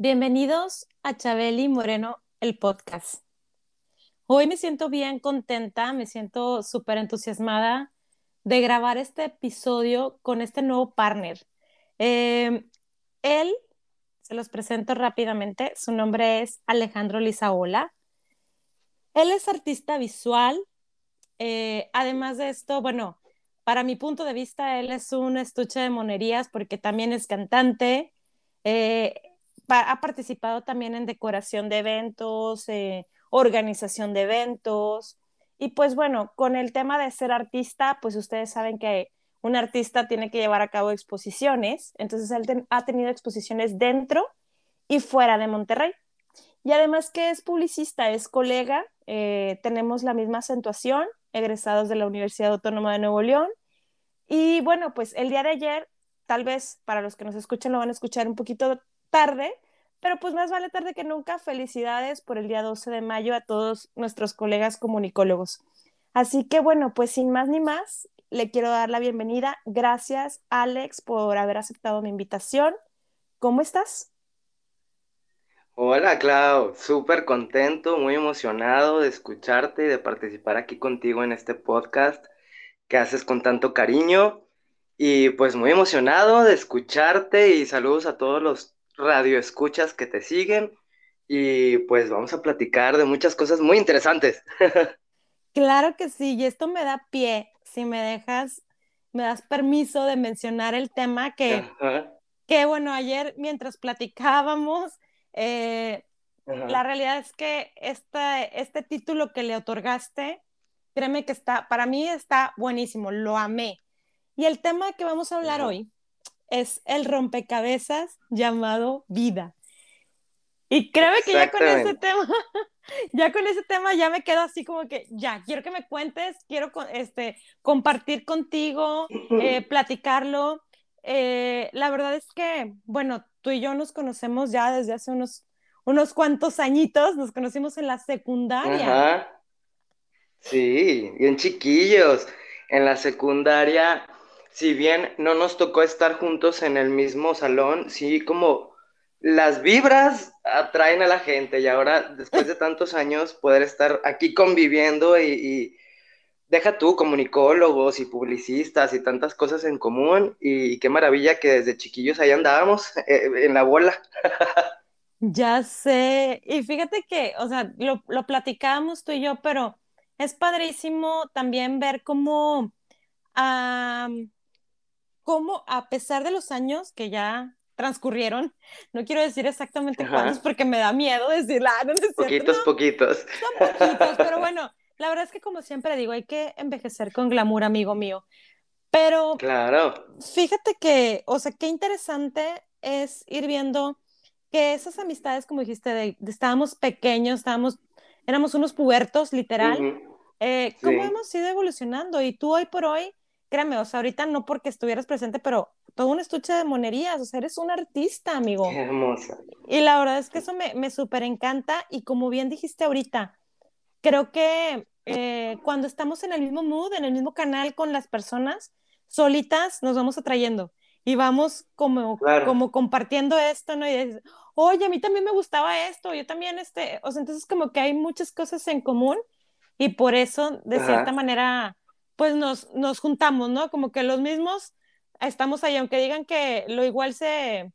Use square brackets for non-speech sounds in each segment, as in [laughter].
Bienvenidos a Chabeli Moreno, el podcast. Hoy me siento bien contenta, me siento súper entusiasmada de grabar este episodio con este nuevo partner. Eh, él, se los presento rápidamente, su nombre es Alejandro Lizaola. Él es artista visual. Eh, además de esto, bueno, para mi punto de vista, él es un estuche de monerías porque también es cantante. Eh, ha participado también en decoración de eventos, eh, organización de eventos. Y pues bueno, con el tema de ser artista, pues ustedes saben que un artista tiene que llevar a cabo exposiciones. Entonces él ha tenido exposiciones dentro y fuera de Monterrey. Y además que es publicista, es colega, eh, tenemos la misma acentuación, egresados de la Universidad Autónoma de Nuevo León. Y bueno, pues el día de ayer, tal vez para los que nos escuchan lo van a escuchar un poquito tarde, pero pues más vale tarde que nunca. Felicidades por el día 12 de mayo a todos nuestros colegas comunicólogos. Así que bueno, pues sin más ni más, le quiero dar la bienvenida. Gracias, Alex, por haber aceptado mi invitación. ¿Cómo estás? Hola, Clau. Súper contento, muy emocionado de escucharte y de participar aquí contigo en este podcast que haces con tanto cariño. Y pues muy emocionado de escucharte y saludos a todos los radioescuchas que te siguen y pues vamos a platicar de muchas cosas muy interesantes. [laughs] Claro que sí, y esto me da pie, si me dejas, me das permiso de mencionar el tema que, que bueno, ayer mientras platicábamos, eh, la realidad es que este, este título que le otorgaste, créeme que está, para mí está buenísimo, lo amé. Y el tema que vamos a hablar hoy es el rompecabezas llamado vida. Y créeme que ya con ese tema, [laughs] ya con ese tema ya me quedo así como que ya, quiero que me cuentes, quiero este, compartir contigo, eh, [clears throat] platicarlo. Eh, la verdad es que, bueno, tú y yo nos conocemos ya desde hace unos, unos cuantos añitos, nos conocimos en la secundaria. Sí, bien chiquillos. En la secundaria si bien no nos tocó estar juntos en el mismo salón, sí como las vibras atraen a la gente y ahora, después de tantos años, poder estar aquí conviviendo y, deja tú, comunicólogos y publicistas y tantas cosas en común y, qué maravilla que desde chiquillos ahí andábamos [laughs] eh, en la bola. Ya sé, y fíjate que, o sea, lo, lo platicábamos tú y yo, pero es padrísimo también ver cómo cómo a pesar de los años que ya transcurrieron, no quiero decir exactamente cuántos porque me da miedo decir, ah, no, Poquitos, poquitos. Son poquitos, pero [laughs] bueno, la verdad es que como siempre digo, hay que envejecer con glamour, amigo mío. Pero claro. fíjate que, o sea, qué interesante es ir viendo que esas amistades, como dijiste, de, estábamos pequeños, estábamos, éramos unos pubertos, literal, eh, cómo hemos ido evolucionando y tú hoy por hoy créeme, o sea, ahorita no porque estuvieras presente, pero todo un estuche de monerías, o sea, eres un artista, amigo. Qué hermosa. Y la verdad es que eso me, me súper encanta y como bien dijiste ahorita, creo que eh, cuando estamos en el mismo mood, en el mismo canal con las personas, solitas nos vamos atrayendo y vamos como, como compartiendo esto, ¿no? Y dices, oye, a mí también me gustaba esto, yo también, este, o sea, entonces como que hay muchas cosas en común y por eso, de cierta manera, pues nos, nos juntamos, ¿no? Como que los mismos estamos ahí, aunque digan que lo igual se,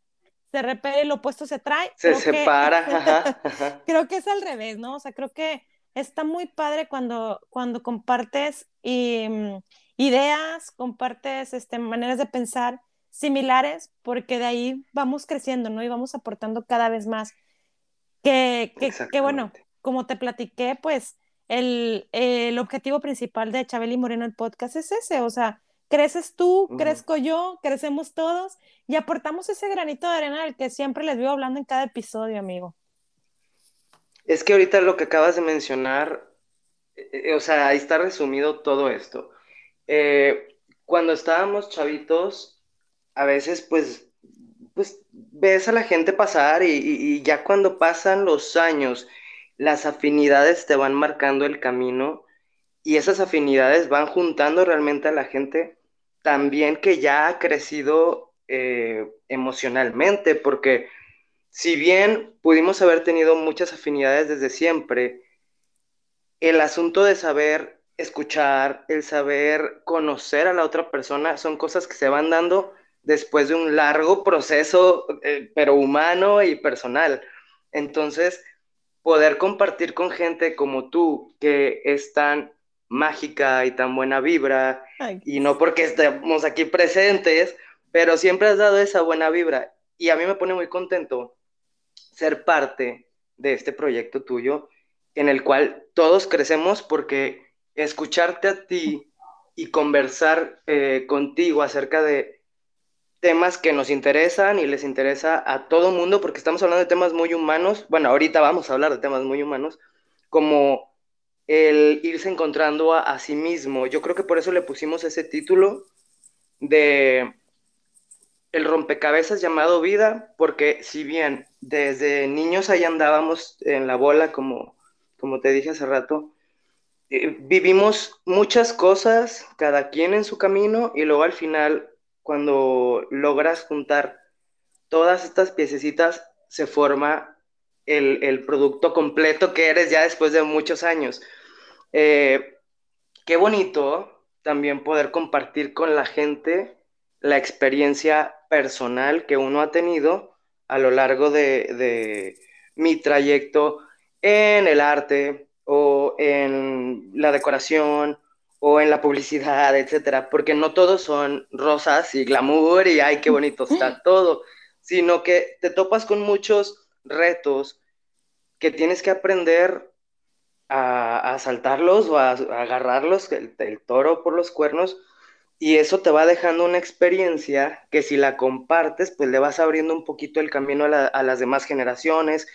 se repele, lo opuesto se trae. Se separa. [laughs] creo que es al revés, ¿no? O sea, creo que está muy padre cuando, cuando compartes y, mm, ideas, compartes este, maneras de pensar similares, porque de ahí vamos creciendo, ¿no? Y vamos aportando cada vez más. Que, que, que bueno, como te platiqué, pues el, el objetivo principal de Chabeli Moreno el podcast es ese, o sea, creces tú, crezco yo, crecemos todos y aportamos ese granito de arena del que siempre les vivo hablando en cada episodio, amigo. Es que ahorita lo que acabas de mencionar, eh, eh, o sea, ahí está resumido todo esto. Eh, cuando estábamos chavitos, a veces pues, pues ves a la gente pasar y ya cuando pasan los años, las afinidades te van marcando el camino y esas afinidades van juntando realmente a la gente también que ya ha crecido eh, emocionalmente, porque si bien pudimos haber tenido muchas afinidades desde siempre, el asunto de saber escuchar, el saber conocer a la otra persona, son cosas que se van dando después de un largo proceso, eh, pero humano y personal. Entonces, poder compartir con gente como tú, que es tan mágica y tan buena vibra, y no porque estemos aquí presentes, pero siempre has dado esa buena vibra. Y a mí me pone muy contento ser parte de este proyecto tuyo, en el cual todos crecemos porque escucharte a ti y conversar eh, contigo acerca de temas que nos interesan y les interesa a todo mundo, porque estamos hablando de temas muy humanos, bueno, ahorita vamos a hablar de temas muy humanos, como el irse encontrando a, sí mismo. Yo creo que por eso le pusimos ese título de el rompecabezas llamado vida, porque si bien desde niños ahí andábamos en la bola, como, como te dije hace rato, eh, vivimos muchas cosas, cada quien en su camino, y luego al final cuando logras juntar todas estas piececitas, se forma el, producto completo que eres ya después de muchos años. Eh, qué bonito también poder compartir con la gente la experiencia personal que uno ha tenido a lo largo de, de mi trayecto en el arte o en la decoración o en la publicidad, etcétera, porque no todos son rosas y glamour y ay, qué bonito está todo, sino que te topas con muchos retos que tienes que aprender a, saltarlos o a, agarrarlos, el, toro por los cuernos, y eso te va dejando una experiencia que si la compartes, pues le vas abriendo un poquito el camino a, a las demás generaciones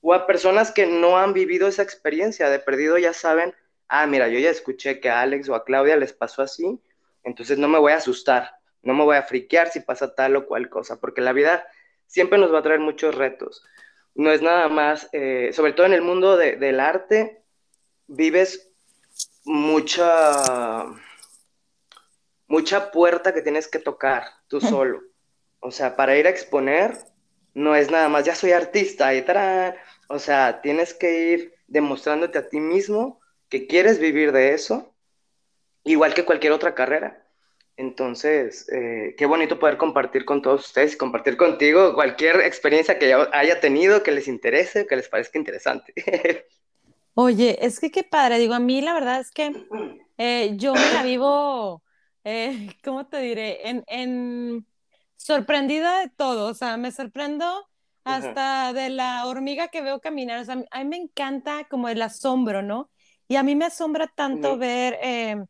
o a personas que no han vivido esa experiencia, de perdido ya saben ah, mira, yo ya escuché que a Alex o a Claudia les pasó así, entonces no me voy a asustar, no me voy a friquear si pasa tal o cual cosa, porque la vida siempre nos va a traer muchos retos. No es nada más, eh, sobre todo en el mundo del arte, vives mucha, mucha puerta que tienes que tocar tú solo. O sea, para ir a exponer, no es nada más, ya soy artista y tal. O sea, tienes que ir demostrándote a ti mismo que quieres vivir de eso, igual que cualquier otra carrera. Entonces, eh, qué bonito poder compartir con todos ustedes y compartir contigo cualquier experiencia que haya tenido, que les interese, que les parezca interesante. [laughs] Oye, es que qué padre, digo, a mí la verdad es que eh, yo me la vivo, eh, [laughs] ¿cómo te diré? En, sorprendida de todo, o sea, me sorprendo hasta de la hormiga que veo caminar, o sea, a mí me encanta como el asombro, ¿no? Y a mí me asombra tanto ver eh,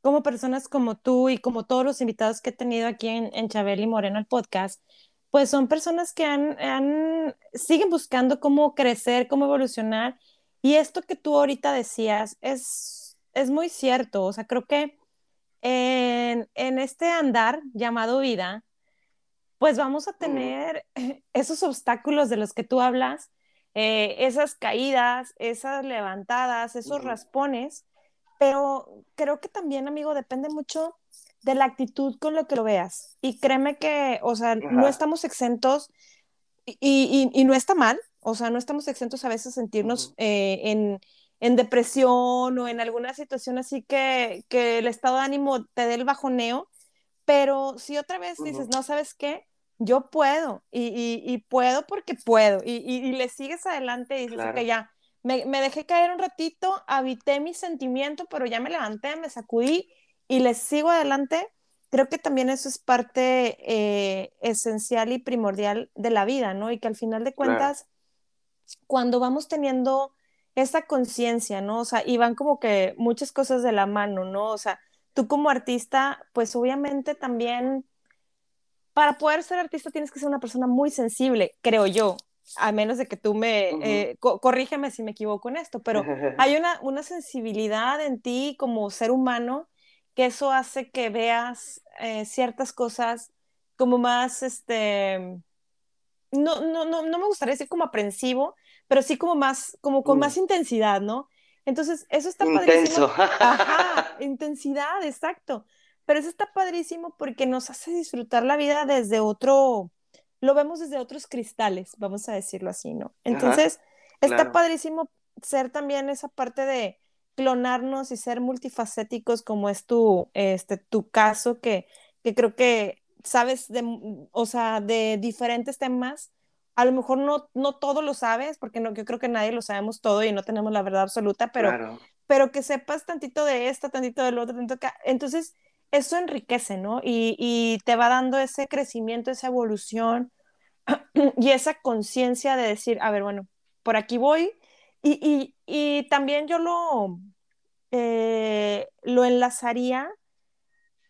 cómo personas como tú y como todos los invitados que he tenido aquí en, en Chabel y Moreno, el podcast, pues son personas que han, han, siguen buscando cómo crecer, cómo evolucionar. Y esto que tú ahorita decías es, es muy cierto. O sea, creo que en, en este andar llamado vida, pues vamos a tener [clears throat] esos obstáculos de los que tú hablas, eh, esas caídas, esas levantadas, esos raspones, pero creo que también, amigo, depende mucho de la actitud con lo que lo veas. Y créeme que, o sea, no estamos exentos y, y, no está mal, o sea, no estamos exentos a veces sentirnos eh, en, en, depresión o en alguna situación así que, que, el estado de ánimo te dé el bajoneo, pero si otra vez dices, no, ¿sabes qué? Yo puedo y, puedo porque puedo y, le sigues adelante y dices, que ya, me, dejé caer un ratito, habité mi sentimiento, pero ya me levanté, me sacudí y le sigo adelante. Creo que también eso es parte eh, esencial y primordial de la vida, ¿no? Y que al final de cuentas, cuando vamos teniendo esa conciencia, ¿no? O sea, y van como que muchas cosas de la mano, ¿no? O sea, tú como artista, pues obviamente también, para poder ser artista tienes que ser una persona muy sensible, creo yo, a menos de que tú me, eh, corrígeme si me equivoco en esto, pero [laughs] hay una, una sensibilidad en ti como ser humano que eso hace que veas eh, ciertas cosas como más, este, no, no, no, no me gustaría decir como aprensivo, pero sí como más, como con más mm. intensidad, ¿no? Entonces, eso está Intenso. padrísimo. [laughs] Ajá, intensidad, exacto. Pero eso está padrísimo porque nos hace disfrutar la vida desde otro, lo vemos desde otros cristales, vamos a decirlo así, ¿no? Entonces, está padrísimo ser también esa parte de clonarnos y ser multifacéticos como es tu, este, tu caso, que, que creo que sabes de, o sea, de diferentes temas. A lo mejor no, no todo lo sabes, porque no, yo creo que nadie lo sabemos todo y no tenemos la verdad absoluta, pero, pero que sepas tantito de esto, tantito del otro, tantito acá. Entonces, eso enriquece, ¿no? Y, y te va dando ese crecimiento, esa evolución [clears throat] y esa conciencia de decir, a ver, bueno, por aquí voy. Y, y, y también yo lo, eh, lo enlazaría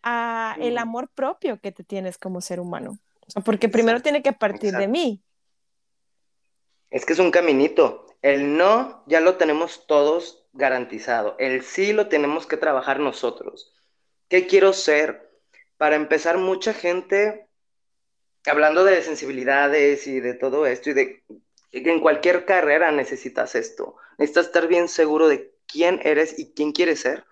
a el amor propio que te tienes como ser humano. porque primero tiene que partir de mí. Es que es un caminito. El no ya lo tenemos todos garantizado. El sí lo tenemos que trabajar nosotros. ¿Qué quiero ser? Para empezar, mucha gente, hablando de sensibilidades y de todo esto, y de que en cualquier carrera necesitas esto. Necesitas estar bien seguro de quién eres y quién quieres ser.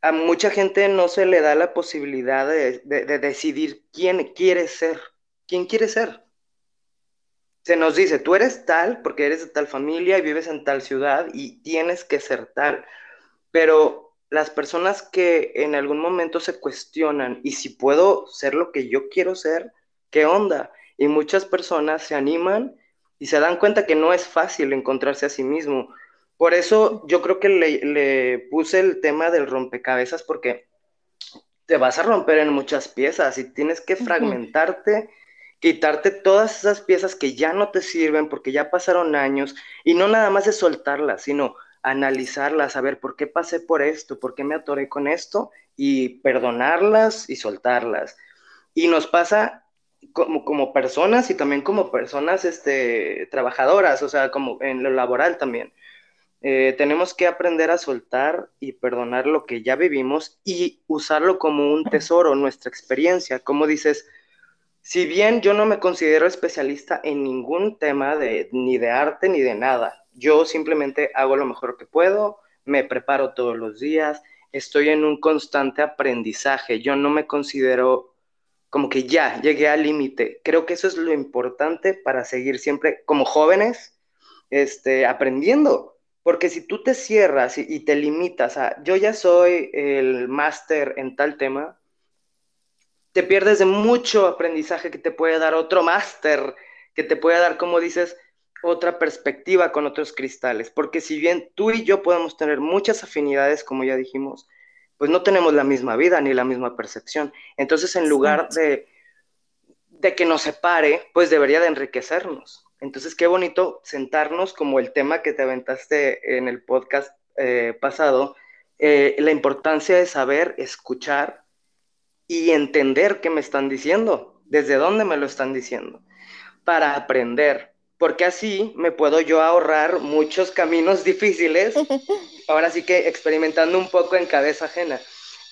A mucha gente no se le da la posibilidad de, de decidir quién quiere ser. ¿Quién quiere ser? Se nos dice, tú eres tal porque eres de tal familia y vives en tal ciudad y tienes que ser tal. Pero las personas que en algún momento se cuestionan, ¿y si puedo ser lo que yo quiero ser? ¿Qué onda? Y muchas personas se animan y se dan cuenta que no es fácil encontrarse a sí mismo. Por eso yo creo que le, puse el tema del rompecabezas porque te vas a romper en muchas piezas y tienes que fragmentarte, quitarte todas esas piezas que ya no te sirven porque ya pasaron años y no nada más de soltarlas, sino analizarlas, saber por qué pasé por esto, por qué me atoré con esto y perdonarlas y soltarlas. Y nos pasa como, como personas y también como personas este, trabajadoras, o sea, como en lo laboral también. Eh, tenemos que aprender a soltar y perdonar lo que ya vivimos y usarlo como un tesoro, nuestra experiencia. Como dices, si bien yo no me considero especialista en ningún tema de, ni de arte ni de nada, yo simplemente hago lo mejor que puedo, me preparo todos los días, estoy en un constante aprendizaje. Yo no me considero como que ya llegué al límite. Creo que eso es lo importante para seguir siempre como jóvenes este, aprendiendo. Porque si tú te cierras y, te limitas a yo ya soy el máster en tal tema, te pierdes de mucho aprendizaje que te puede dar otro máster, que te puede dar, como dices, otra perspectiva con otros cristales, porque si bien tú y yo podemos tener muchas afinidades, como ya dijimos, pues no tenemos la misma vida ni la misma percepción. Entonces, en lugar de, de que nos separe, pues debería de enriquecernos. Entonces, qué bonito sentarnos como el tema que te aventaste en el podcast eh, pasado, eh, la importancia de saber escuchar y entender qué me están diciendo, desde dónde me lo están diciendo, para aprender, porque así me puedo yo ahorrar muchos caminos [laughs] difíciles, ahora sí que experimentando un poco en cabeza ajena.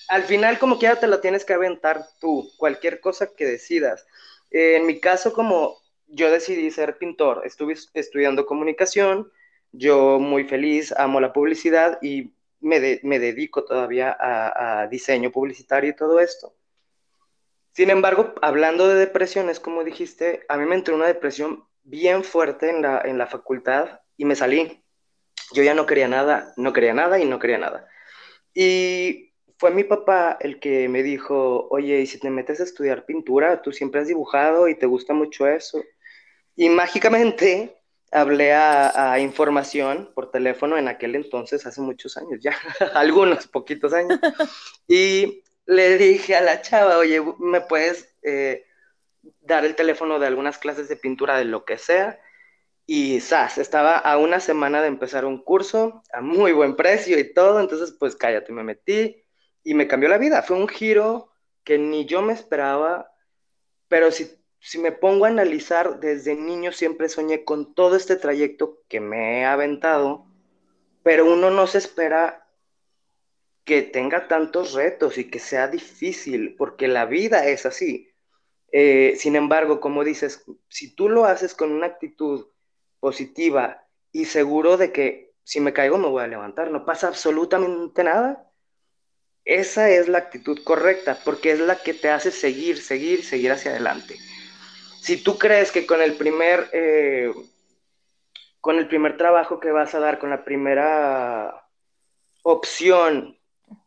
Al final, como quiera, te lo tienes que aventar tú, cualquier cosa que decidas. en mi caso, como yo decidí ser pintor, estuve estudiando comunicación, yo muy feliz, amo la publicidad y me, dedico todavía a diseño publicitario y todo esto. Sin embargo, hablando de depresiones, como dijiste, a mí me entró una depresión bien fuerte en la, en la facultad y me salí. Yo ya no quería nada, no quería nada y no quería nada. Y fue mi papá el que me dijo, oye, ¿y si te metes a estudiar pintura? Tú siempre has dibujado y te gusta mucho eso. Y mágicamente hablé a, a, información por teléfono en aquel entonces, hace muchos años, ya, [laughs] algunos poquitos años. [laughs] Y le dije a la chava, oye, ¿me puedes eh, dar el teléfono de algunas clases de pintura de lo que sea. y ¡zas! Estaba a una semana de empezar un curso a muy buen precio y todo, entonces pues cállate, me metí y me cambió la vida. Fue un giro que ni yo me esperaba, pero si, si me pongo a analizar, desde niño siempre soñé con todo este trayecto que me he aventado, pero uno no se espera que tenga tantos retos y que sea difícil, porque la vida es así. Eh, sin embargo, como dices, si tú lo haces con una actitud positiva y seguro de que si me caigo me voy a levantar, no pasa absolutamente nada, esa es la actitud correcta, porque es la que te hace seguir, seguir, seguir hacia adelante. Si tú crees que con el primer, eh, con el primer trabajo que vas a dar, con la primera opción,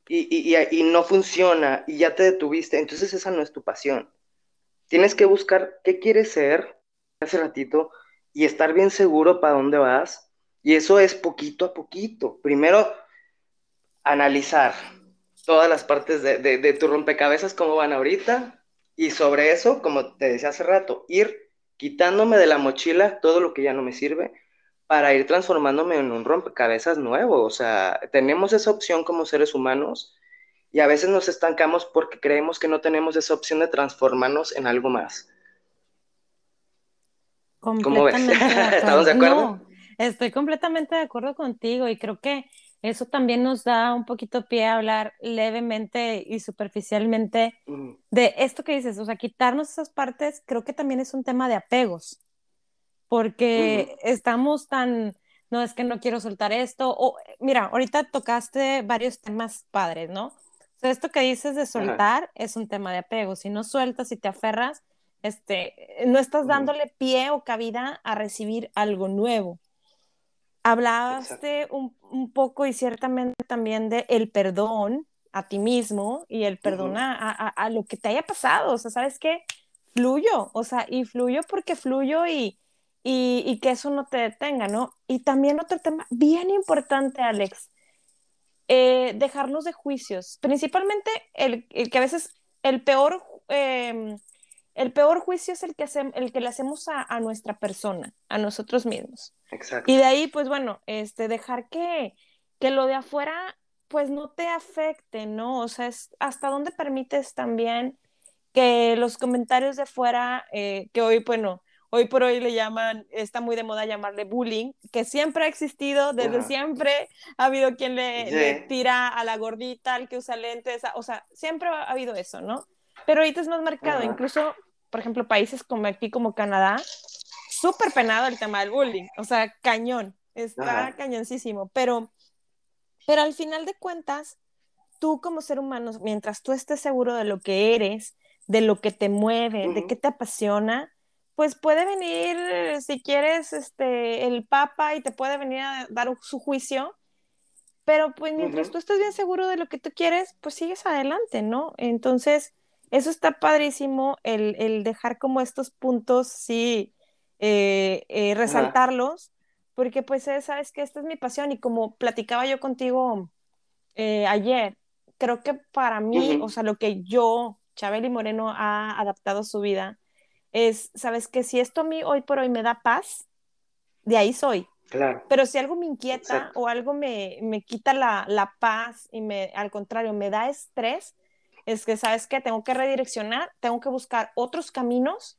y, y, no funciona, y ya te detuviste, entonces esa no es tu pasión. Tienes que buscar qué quieres ser, hace ratito, y estar bien seguro para dónde vas. Y eso es poquito a poquito. Primero, analizar, todas las partes de, de, tu rompecabezas, cómo van ahorita, y sobre eso, como te decía hace rato, ir quitándome de la mochila todo lo que ya no me sirve para ir transformándome en un rompecabezas nuevo. O sea, tenemos esa opción como seres humanos y a veces nos estancamos porque creemos que no tenemos esa opción de transformarnos en algo más. ¿Cómo ves? [laughs] ¿Estamos de acuerdo? estoy completamente de acuerdo contigo y creo que eso también nos da un poquito pie a hablar levemente y superficialmente de esto que dices, o sea, quitarnos esas partes, creo que también es un tema de apegos, porque estamos tan, no es que no quiero soltar esto, o mira, ahorita tocaste varios temas padres, ¿no? Sea, esto que dices de soltar es un tema de apego, si no sueltas y te aferras, este, no estás dándole pie o cabida a recibir algo nuevo. Hablaste un, un, poco y ciertamente también de el perdón a ti mismo y el perdón a, a, lo que te haya pasado. O sea, ¿sabes qué? Fluyo, o sea, y fluyo porque fluyo y, y, y que eso no te detenga, ¿no? Y también otro tema bien importante, Alex, eh, dejarnos de juicios, principalmente el, el, que a veces el peor, eh, el peor juicio es el que, el que le hacemos a, a, nuestra persona, a nosotros mismos. Exacto. Y de ahí, pues bueno, este, dejar que, que lo de afuera, pues no te afecte, ¿no? O sea, es hasta dónde permites también que los comentarios de fuera, eh, que hoy, bueno, hoy por hoy le llaman, está muy de moda llamarle bullying, que siempre ha existido, desde siempre ha habido quien le, le, tira a la gordita, al que usa lentes, o sea, siempre ha habido eso, ¿no? Pero ahorita es más marcado, incluso por ejemplo, países como aquí, como Canadá, súper penado el tema del bullying, o sea, cañón, está cañoncísimo, pero, pero al final de cuentas, tú como ser humano, mientras tú estés seguro de lo que eres, de lo que te mueve, de qué te apasiona, pues puede venir, si quieres, este, el Papa y te puede venir a dar su juicio, pero pues mientras tú estés bien seguro de lo que tú quieres, pues sigues adelante, ¿no? Entonces, eso está padrísimo, el, dejar como estos puntos, sí, eh, eh, resaltarlos, porque pues eh, sabes que esta es mi pasión y como platicaba yo contigo ayer, creo que para mí, o sea, lo que yo, Chabeli Moreno, ha adaptado su vida, es, sabes que si esto a mí hoy por hoy me da paz, de ahí soy. Claro. Pero si algo me inquieta o algo me, me quita la, la, paz y me, al contrario, me da estrés, es que, ¿sabes qué? Tengo que redireccionar, tengo que buscar otros caminos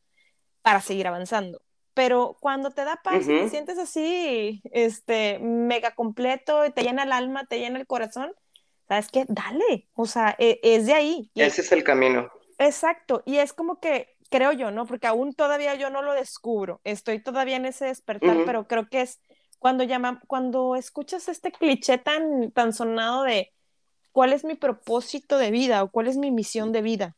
para seguir avanzando. Pero cuando te da paz y te sientes así, este, mega completo, y te llena el alma, te llena el corazón, ¿sabes qué? Dale, o sea, e, es de ahí. Ese es el camino. Exacto, y es como que, creo yo, ¿no? Porque aún todavía yo no lo descubro, estoy todavía en ese despertar, pero creo que es cuando llama, cuando escuchas este cliché tan, tan sonado de cuál es mi propósito de vida o cuál es mi misión de vida.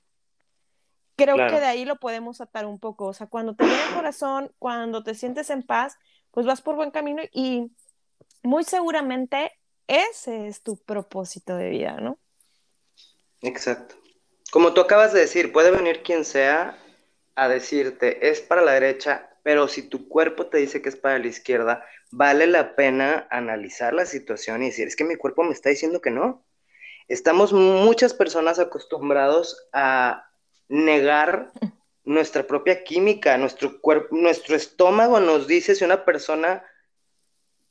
Creo que de ahí lo podemos atar un poco. O sea, cuando te viene el corazón, cuando te sientes en paz, pues vas por buen camino y muy seguramente ese es tu propósito de vida, ¿no? Exacto. Como tú acabas de decir, puede venir quien sea a decirte, es para la derecha, pero si tu cuerpo te dice que es para la izquierda, vale la pena analizar la situación y decir, es que mi cuerpo me está diciendo que no estamos muchas personas acostumbrados a negar nuestra propia química, nuestro cuerpo, nuestro estómago nos dice si una persona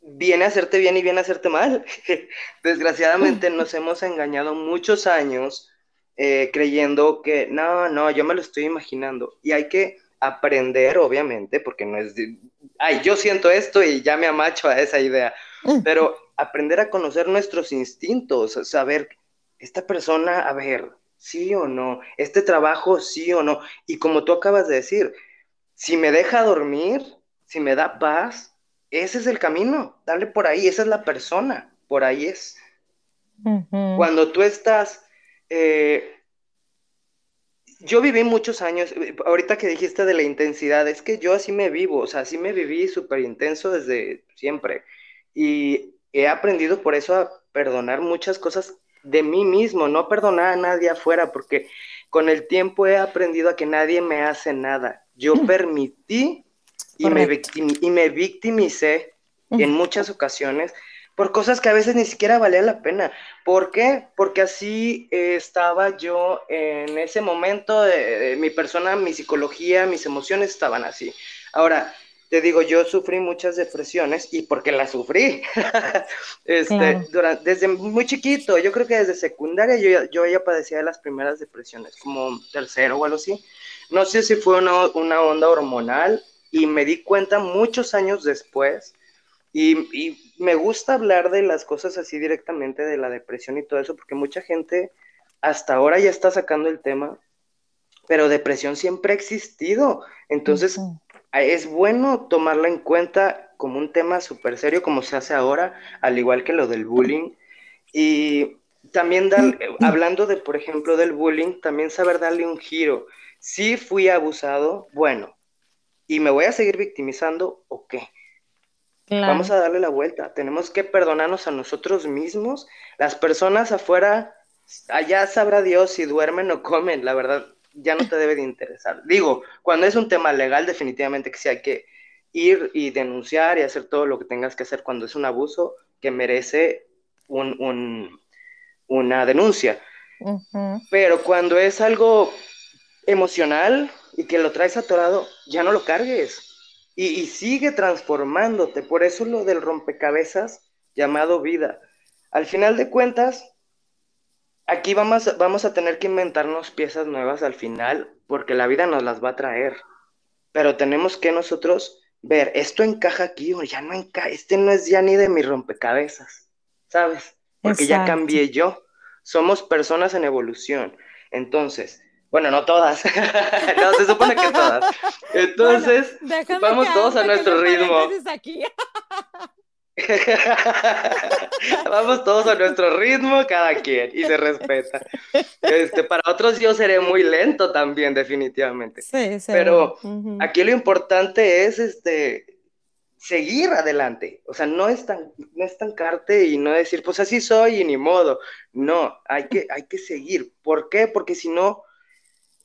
viene a hacerte bien y viene a hacerte mal. [laughs] Desgraciadamente [laughs] nos hemos engañado muchos años eh, creyendo que no, no, yo me lo estoy imaginando. Y hay que aprender, obviamente, porque no es, ay, yo siento esto y ya me amacho a esa idea, pero aprender a conocer nuestros instintos, saber, esta persona, a ver, sí o no, este trabajo, sí o no. Y como tú acabas de decir, si me deja dormir, si me da paz, ese es el camino, dale por ahí, esa es la persona, por ahí es. Cuando tú estás eh, yo viví muchos años, eh, ahorita que dijiste de la intensidad, es que yo así me vivo, o sea, así me viví súper intenso desde siempre. Y he aprendido por eso a perdonar muchas cosas de mí mismo, no perdonar a nadie afuera, porque con el tiempo he aprendido a que nadie me hace nada. Yo permití y me, y me victimicé en muchas ocasiones por cosas que a veces ni siquiera valía la pena. ¿Por qué? Porque así eh, estaba yo en ese momento, de, mi persona, mi psicología, mis emociones estaban así. Ahora, te digo, yo sufrí muchas depresiones y porque las sufrí. [laughs] este, desde muy chiquito, yo creo que desde secundaria yo, yo ya padecía de las primeras depresiones, como tercero o algo así. No sé si fue una, una onda hormonal y me di cuenta muchos años después y, me gusta hablar de las cosas así directamente, de la depresión y todo eso, porque mucha gente hasta ahora ya está sacando el tema, pero depresión siempre ha existido. Entonces, es bueno tomarla en cuenta como un tema súper serio, como se hace ahora, al igual que lo del bullying. Y también dar, hablando de, por ejemplo, del bullying, también saber darle un giro. Si fui abusado, bueno, y me voy a seguir victimizando, ¿o qué? Vamos a darle la vuelta. Tenemos que perdonarnos a nosotros mismos. Las personas afuera, allá sabrá Dios si duermen o comen. La verdad, ya no te debe de interesar. Digo, cuando es un tema legal, definitivamente que sí hay que ir y denunciar y hacer todo lo que tengas que hacer cuando es un abuso que merece una denuncia. Pero cuando es algo emocional y que lo traes atorado, ya no lo cargues y, sigue transformándote. Por eso lo del rompecabezas llamado vida. Al final de cuentas, aquí vamos, vamos a tener que inventarnos piezas nuevas al final, porque la vida nos las va a traer. Pero tenemos que nosotros ver, esto encaja aquí o ya no encaja, este no es ya ni de mi rompecabezas, ¿sabes? Porque ya cambié yo. Somos personas en evolución. Entonces, bueno, no todas. [laughs] no, se supone que todas. [laughs] Entonces, vamos todos a nuestro ritmo. [laughs] vamos todos a nuestro ritmo, cada quien, y se respeta. Este, para otros yo seré muy lento también, definitivamente. Sí, sí. Pero aquí lo importante es este seguir adelante. O sea, no, estan, no estancarte y no decir, pues así soy y ni modo. No, hay que, hay que seguir. ¿Por qué? Porque si no,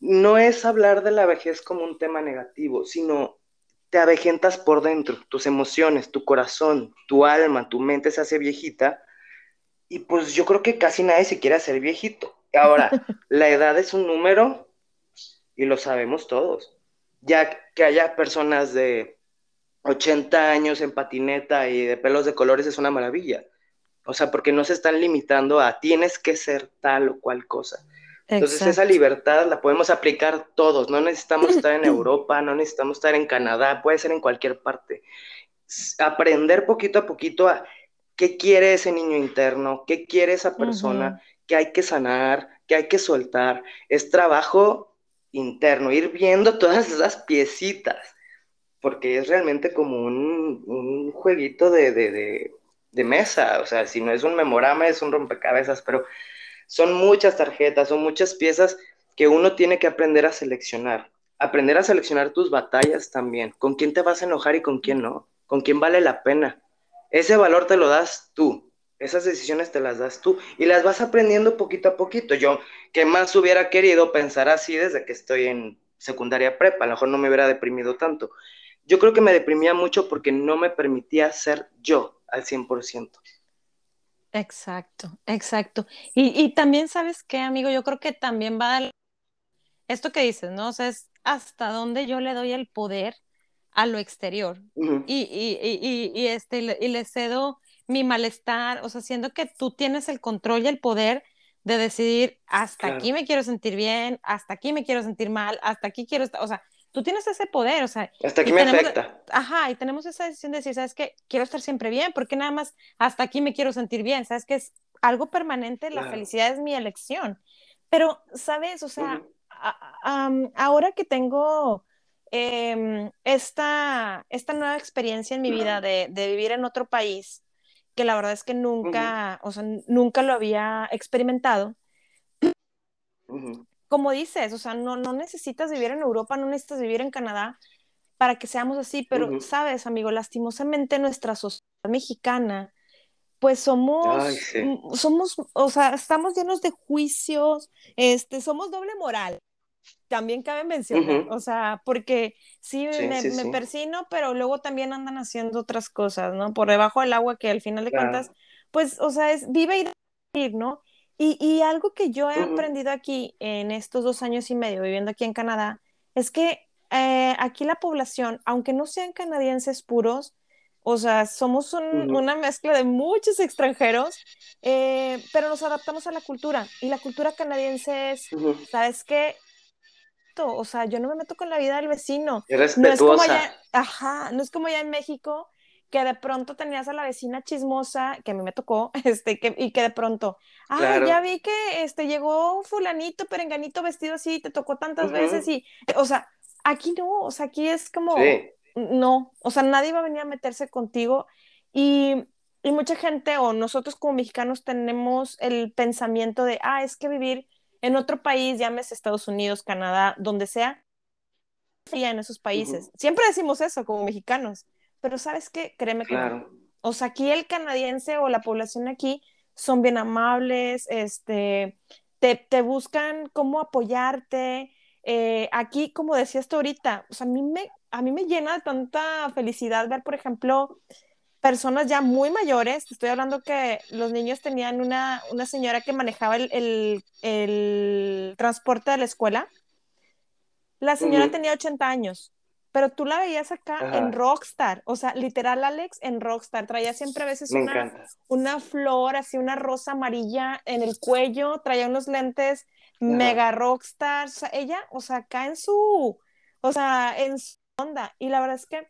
no es hablar de la vejez como un tema negativo, sino te avejentas por dentro, tus emociones, tu corazón, tu alma, tu mente se hace viejita y pues yo creo que casi nadie se quiere hacer viejito. Ahora, [laughs] la edad es un número y lo sabemos todos. Ya que haya personas de 80 años en patineta y de pelos de colores es una maravilla. O sea, porque no se están limitando a tienes que ser tal o cual cosa. Entonces esa libertad la podemos aplicar todos, no necesitamos estar en [clears throat] Europa, no necesitamos estar en Canadá, puede ser en cualquier parte. Aprender poquito a poquito a qué quiere ese niño interno, qué quiere esa persona, qué hay que sanar, qué hay que soltar. Es trabajo interno, ir viendo todas esas piecitas, porque es realmente como un, jueguito de, de mesa, o sea, si no es un memorama, es un rompecabezas, pero son muchas tarjetas, son muchas piezas que uno tiene que aprender a seleccionar. Aprender a seleccionar tus batallas también. ¿Con quién te vas a enojar y con quién no? ¿Con quién vale la pena? Ese valor te lo das tú. Esas decisiones te las das tú y las vas aprendiendo poquito a poquito. Yo, que más hubiera querido pensar así desde que estoy en secundaria prepa, a lo mejor no me hubiera deprimido tanto. Yo creo que me deprimía mucho porque no me permitía ser yo al 100%. Exacto, exacto. Y, también sabes qué, amigo, yo creo que también va a... Esto que dices, ¿no? O sea, es hasta dónde yo le doy el poder a lo exterior. Y, y, y, y, este, y le cedo mi malestar, o sea, siendo que tú tienes el control y el poder de decidir hasta aquí me quiero sentir bien, hasta aquí me quiero sentir mal, hasta aquí quiero estar, o sea, tú tienes ese poder, o sea. Hasta aquí me afecta. Ajá, y tenemos esa decisión de decir, ¿sabes qué? Quiero estar siempre bien, porque nada más hasta aquí me quiero sentir bien, ¿sabes que Es algo permanente, la felicidad es mi elección. Pero, ¿sabes? O sea, ahora que tengo em, esta, esta nueva experiencia en mi vida de, de, vivir en otro país, que la verdad es que nunca, o sea, nunca lo había experimentado. Como dices, o sea, no, no necesitas vivir en Europa, no necesitas vivir en Canadá para que seamos así, pero sabes, amigo, lastimosamente nuestra sociedad mexicana, pues somos, somos, o sea, estamos llenos de juicios, este, somos doble moral. También cabe mencionar, o sea, porque sí, me, persino, pero luego también andan haciendo otras cosas, ¿no? Por debajo del agua que al final de cuentas, pues, o sea, es vive y ¿no? Y, y algo que yo he aprendido aquí en estos dos años y medio viviendo aquí en Canadá, es que eh, aquí la población, aunque no sean canadienses puros, o sea, somos una mezcla de muchos extranjeros, eh, pero nos adaptamos a la cultura. Y la cultura canadiense es, ¿sabes qué? o sea, yo no me meto con la vida del vecino. No es como allá, ajá, no es como allá en México, que de pronto tenías a la vecina chismosa, que a mí me tocó, [laughs] este, que, y que de pronto, ah, ya vi que este, llegó fulanito, perenganito vestido así, te tocó tantas veces y, o sea, aquí no, o sea, aquí es como, no, o sea, nadie va a venir a meterse contigo y, y mucha gente o nosotros como mexicanos tenemos el pensamiento de, ah, es que vivir en otro país, llámese Estados Unidos, Canadá, donde sea, en esos países. Siempre decimos eso como mexicanos, pero ¿sabes qué? Créeme que O sea, aquí el canadiense o la población aquí son bien amables, este, te, buscan cómo apoyarte. Eh, aquí, como decías tú ahorita, o sea, a mí me, a mí me llena de tanta felicidad ver, por ejemplo, personas ya muy mayores, estoy hablando que los niños tenían una, una señora que manejaba el, el, transporte de la escuela. La señora tenía 80 años, pero tú la veías acá en Rockstar, o sea, literal Alex en Rockstar, traía siempre a veces una, una, flor, así una rosa amarilla en el cuello, traía unos lentes mega Rockstar, o sea, ella, o sea, acá en su, o sea, en su onda, y la verdad es que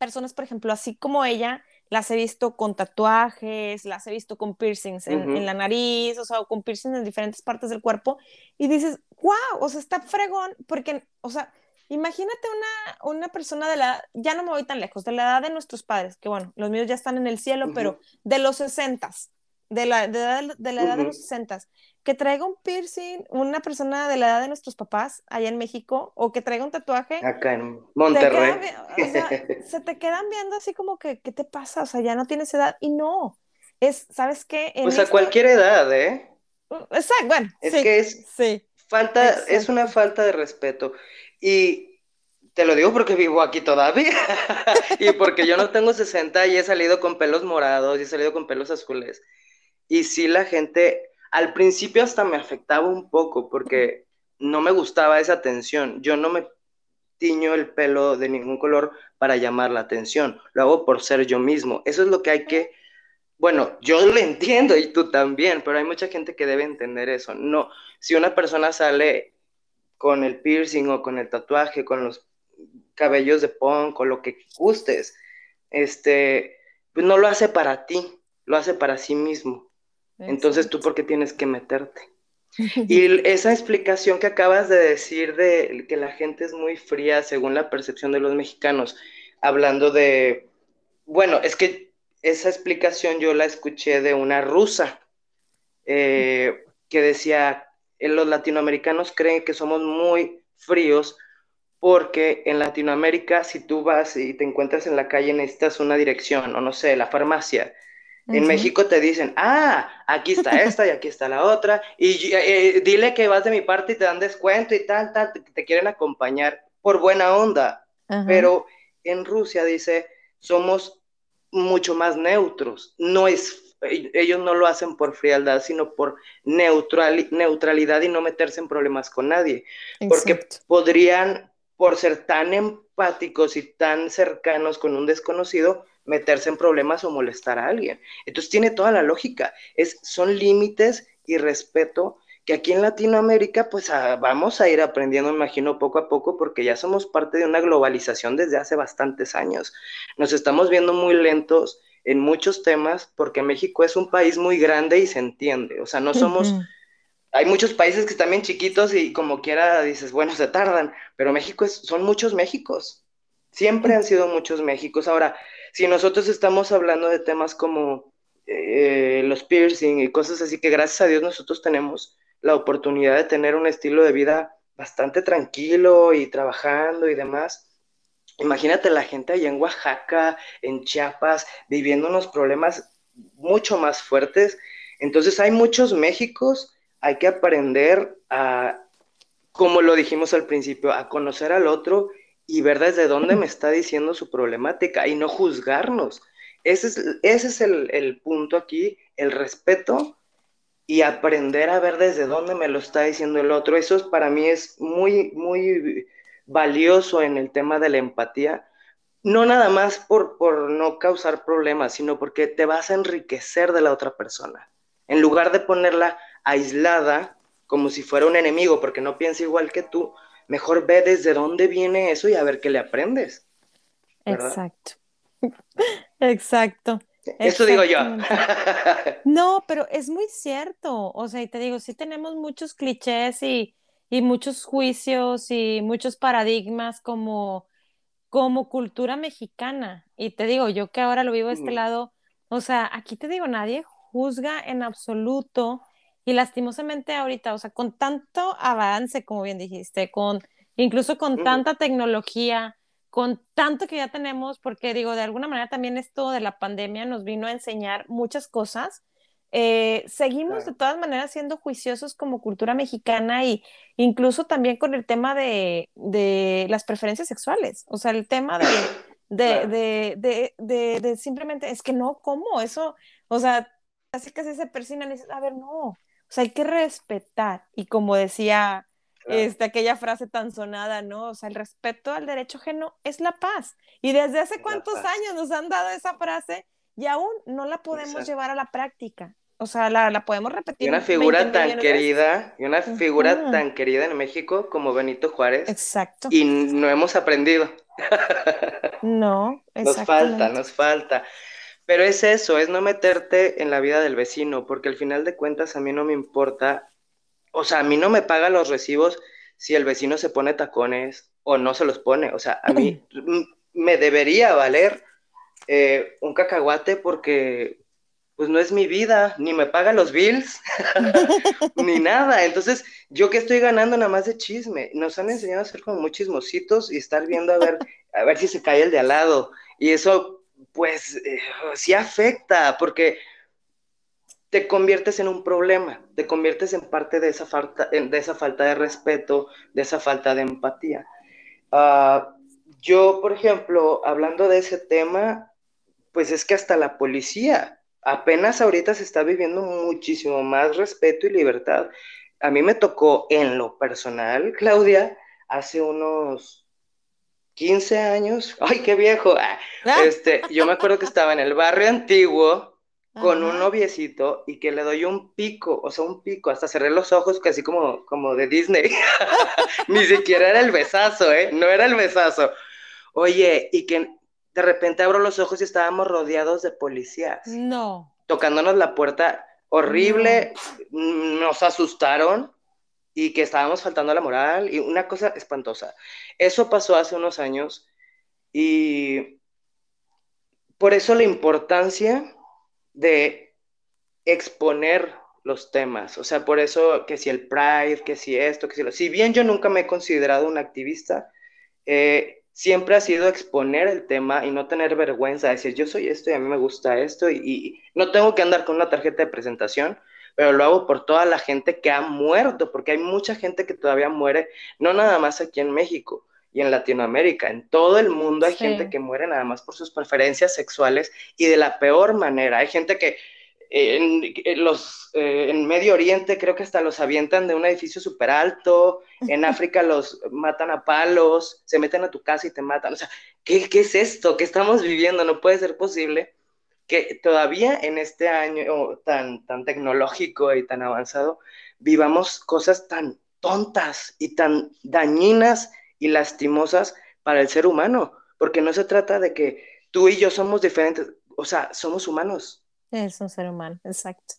personas, por ejemplo, así como ella, las he visto con tatuajes, las he visto con piercings en, la nariz, o sea, con piercings en diferentes partes del cuerpo, y dices, wow, o sea, está fregón, porque, o sea, imagínate una, una persona de la, ya no me voy tan lejos, de la edad de nuestros padres, que bueno, los míos ya están en el cielo, pero de los sesentas, de la, de, la edad de los sesentas, que traiga un piercing una persona de la edad de nuestros papás allá en México o que traiga un tatuaje. Acá en Monterrey. [laughs] se te quedan viendo así como que, ¿qué te pasa? O sea, ya no tienes edad. Y no, es, ¿sabes qué? pues a cualquier edad, ¿eh? Exacto, bueno. Es que es, sí, falta, es una falta de respeto. Y te lo digo porque vivo aquí todavía. [laughs] y porque yo no tengo 60 y he salido con pelos morados y he salido con pelos azules. Y sí la gente al principio hasta me afectaba un poco porque no me gustaba esa atención. Yo no me tiño el pelo de ningún color para llamar la atención. Lo hago por ser yo mismo. Eso es lo que hay que... Bueno, yo lo entiendo y tú también, pero hay mucha gente que debe entender eso. No, si una persona sale con el piercing o con el tatuaje, con los cabellos de punk o lo que gustes, este, pues no lo hace para ti, lo hace para sí mismo. Entonces, ¿tú por qué tienes que meterte? [laughs] Y esa explicación que acabas de decir de que la gente es muy fría según la percepción de los mexicanos, hablando de, bueno, es que esa explicación yo la escuché de una rusa eh, que decía, los latinoamericanos creen que somos muy fríos porque en Latinoamérica si tú vas y te encuentras en la calle necesitas una dirección o no sé, la farmacia. En México te dicen, ah, aquí está [laughs] esta y aquí está la otra, y eh, dile que vas de mi parte y te dan descuento y tal, tal, te, quieren acompañar por buena onda. Pero en Rusia dice, somos mucho más neutros, no es e, ellos no lo hacen por frialdad, sino por neutralidad y no meterse en problemas con nadie. Porque podrían, por ser tan empáticos y tan cercanos con un desconocido, meterse en problemas o molestar a alguien. Entonces tiene toda la lógica. Es, son límites y respeto que aquí en Latinoamérica pues ah, vamos a ir aprendiendo, imagino, poco a poco, porque ya somos parte de una globalización desde hace bastantes años. Nos estamos viendo muy lentos en muchos temas porque México es un país muy grande y se entiende, o sea, no somos... Hay muchos países que están bien chiquitos y como quiera dices, bueno, se tardan, pero México es, son muchos Méxicos. Siempre han sido muchos Méxicos. Ahora, si nosotros estamos hablando de temas como eh, los piercing y cosas así que gracias a Dios nosotros tenemos, la oportunidad de tener un estilo de vida bastante tranquilo y trabajando y demás. Imagínate la gente allá en Oaxaca, en Chiapas, viviendo unos problemas mucho más fuertes. Entonces hay muchos Méxicos, hay que aprender a, como lo dijimos al principio, a conocer al otro y ver desde dónde me está diciendo su problemática y no juzgarnos. Ese es, ese es el, el punto aquí, el respeto y aprender a ver desde dónde me lo está diciendo el otro. Eso para mí es muy, muy valioso en el tema de la empatía. No nada más por, por no causar problemas, sino porque te vas a enriquecer de la otra persona. En lugar de ponerla aislada como si fuera un enemigo, porque no piensa igual que tú, mejor ve desde dónde viene eso y a ver qué le aprendes. Exacto. [laughs] Exacto. Eso digo yo. [laughs] No, pero es muy cierto. O sea, y te digo, sí tenemos muchos clichés y, muchos juicios y muchos paradigmas como, como cultura mexicana. Y te digo, yo que ahora lo vivo de este lado, o sea, aquí te digo, nadie juzga en absoluto. Y lastimosamente ahorita, o sea, con tanto avance, como bien dijiste, con incluso con tanta tecnología, con tanto que ya tenemos, porque digo, de alguna manera también esto de la pandemia nos vino a enseñar muchas cosas. Eh, seguimos de todas maneras siendo juiciosos como cultura mexicana y incluso también con el tema de, de las preferencias sexuales, o sea, el tema de, [coughs] de, de, de, simplemente, es que no, ¿cómo? Eso, o sea, casi casi se persinan y dicen, a ver, no, o sea, hay que respetar. Y como decía este, aquella frase tan sonada, ¿no? O sea, el respeto al derecho ajeno es la paz. Y desde hace cuántos años nos han dado esa frase y aún no la podemos llevar a la práctica. O sea, la, la podemos repetir. Y una figura tan querida, y una figura tan querida en México como Benito Juárez. Exacto. Y no hemos aprendido. No, [laughs] Nos falta, nos falta. Pero es eso, es no meterte en la vida del vecino, porque al final de cuentas a mí no me importa o sea, a mí no me paga los recibos si el vecino se pone tacones o no se los pone. O sea, a mí [laughs] me debería valer eh, un cacahuate porque pues no es mi vida, ni me paga los bills, [laughs] ni [laughs] nada. Entonces, yo que estoy ganando nada más de chisme. Nos han enseñado a ser como muy chismositos y estar viendo a ver, a ver si se cae el de al lado. Y eso, pues, eh, sí afecta, porque te conviertes en un problema, te conviertes en parte de esa falta, de, esa falta de respeto, de esa falta de empatía. Ah, yo, por ejemplo, hablando de ese tema, pues es que hasta la policía apenas ahorita se está viviendo muchísimo más respeto y libertad. A mí me tocó en lo personal, [laughs] Claudia, hace unos 15 años, ay, qué viejo, ah, este, yo me acuerdo que estaba en el barrio antiguo, con un noviecito y que le doy un pico, o sea, un pico, hasta cerré los ojos casi como, como de Disney. [laughs] Ni siquiera era el besazo, ¿eh? No era el besazo. Oye, y que de repente abro los ojos y estábamos rodeados de policías. No. Tocándonos la puerta horrible, nos asustaron y que estábamos faltando a la moral y una cosa espantosa. Eso pasó hace unos años y por eso la importancia de exponer los temas. O sea, por eso que si el Pride, que si esto, que si lo... Si bien yo nunca me he considerado un activista, eh, siempre ha sido exponer el tema y no tener vergüenza, decir yo soy esto y a mí me gusta esto y, y, no tengo que andar con una tarjeta de presentación, pero lo hago por toda la gente que ha muerto, porque hay mucha gente que todavía muere, no nada más aquí en México, y en Latinoamérica, en todo el mundo hay gente que muere nada más por sus preferencias sexuales y de la peor manera. Hay gente que en, los, eh, en Medio Oriente creo que hasta los avientan de un edificio súper alto, en [laughs] África los matan a palos, se meten a tu casa y te matan. O sea, ¿qué, ¿qué, es esto? ¿Qué estamos viviendo? No puede ser posible que todavía en este año tan, tan tecnológico y tan avanzado vivamos cosas tan tontas y tan dañinas y lastimosas para el ser humano, porque no se trata de que tú y yo somos diferentes, o sea, somos humanos es un ser humano, exacto.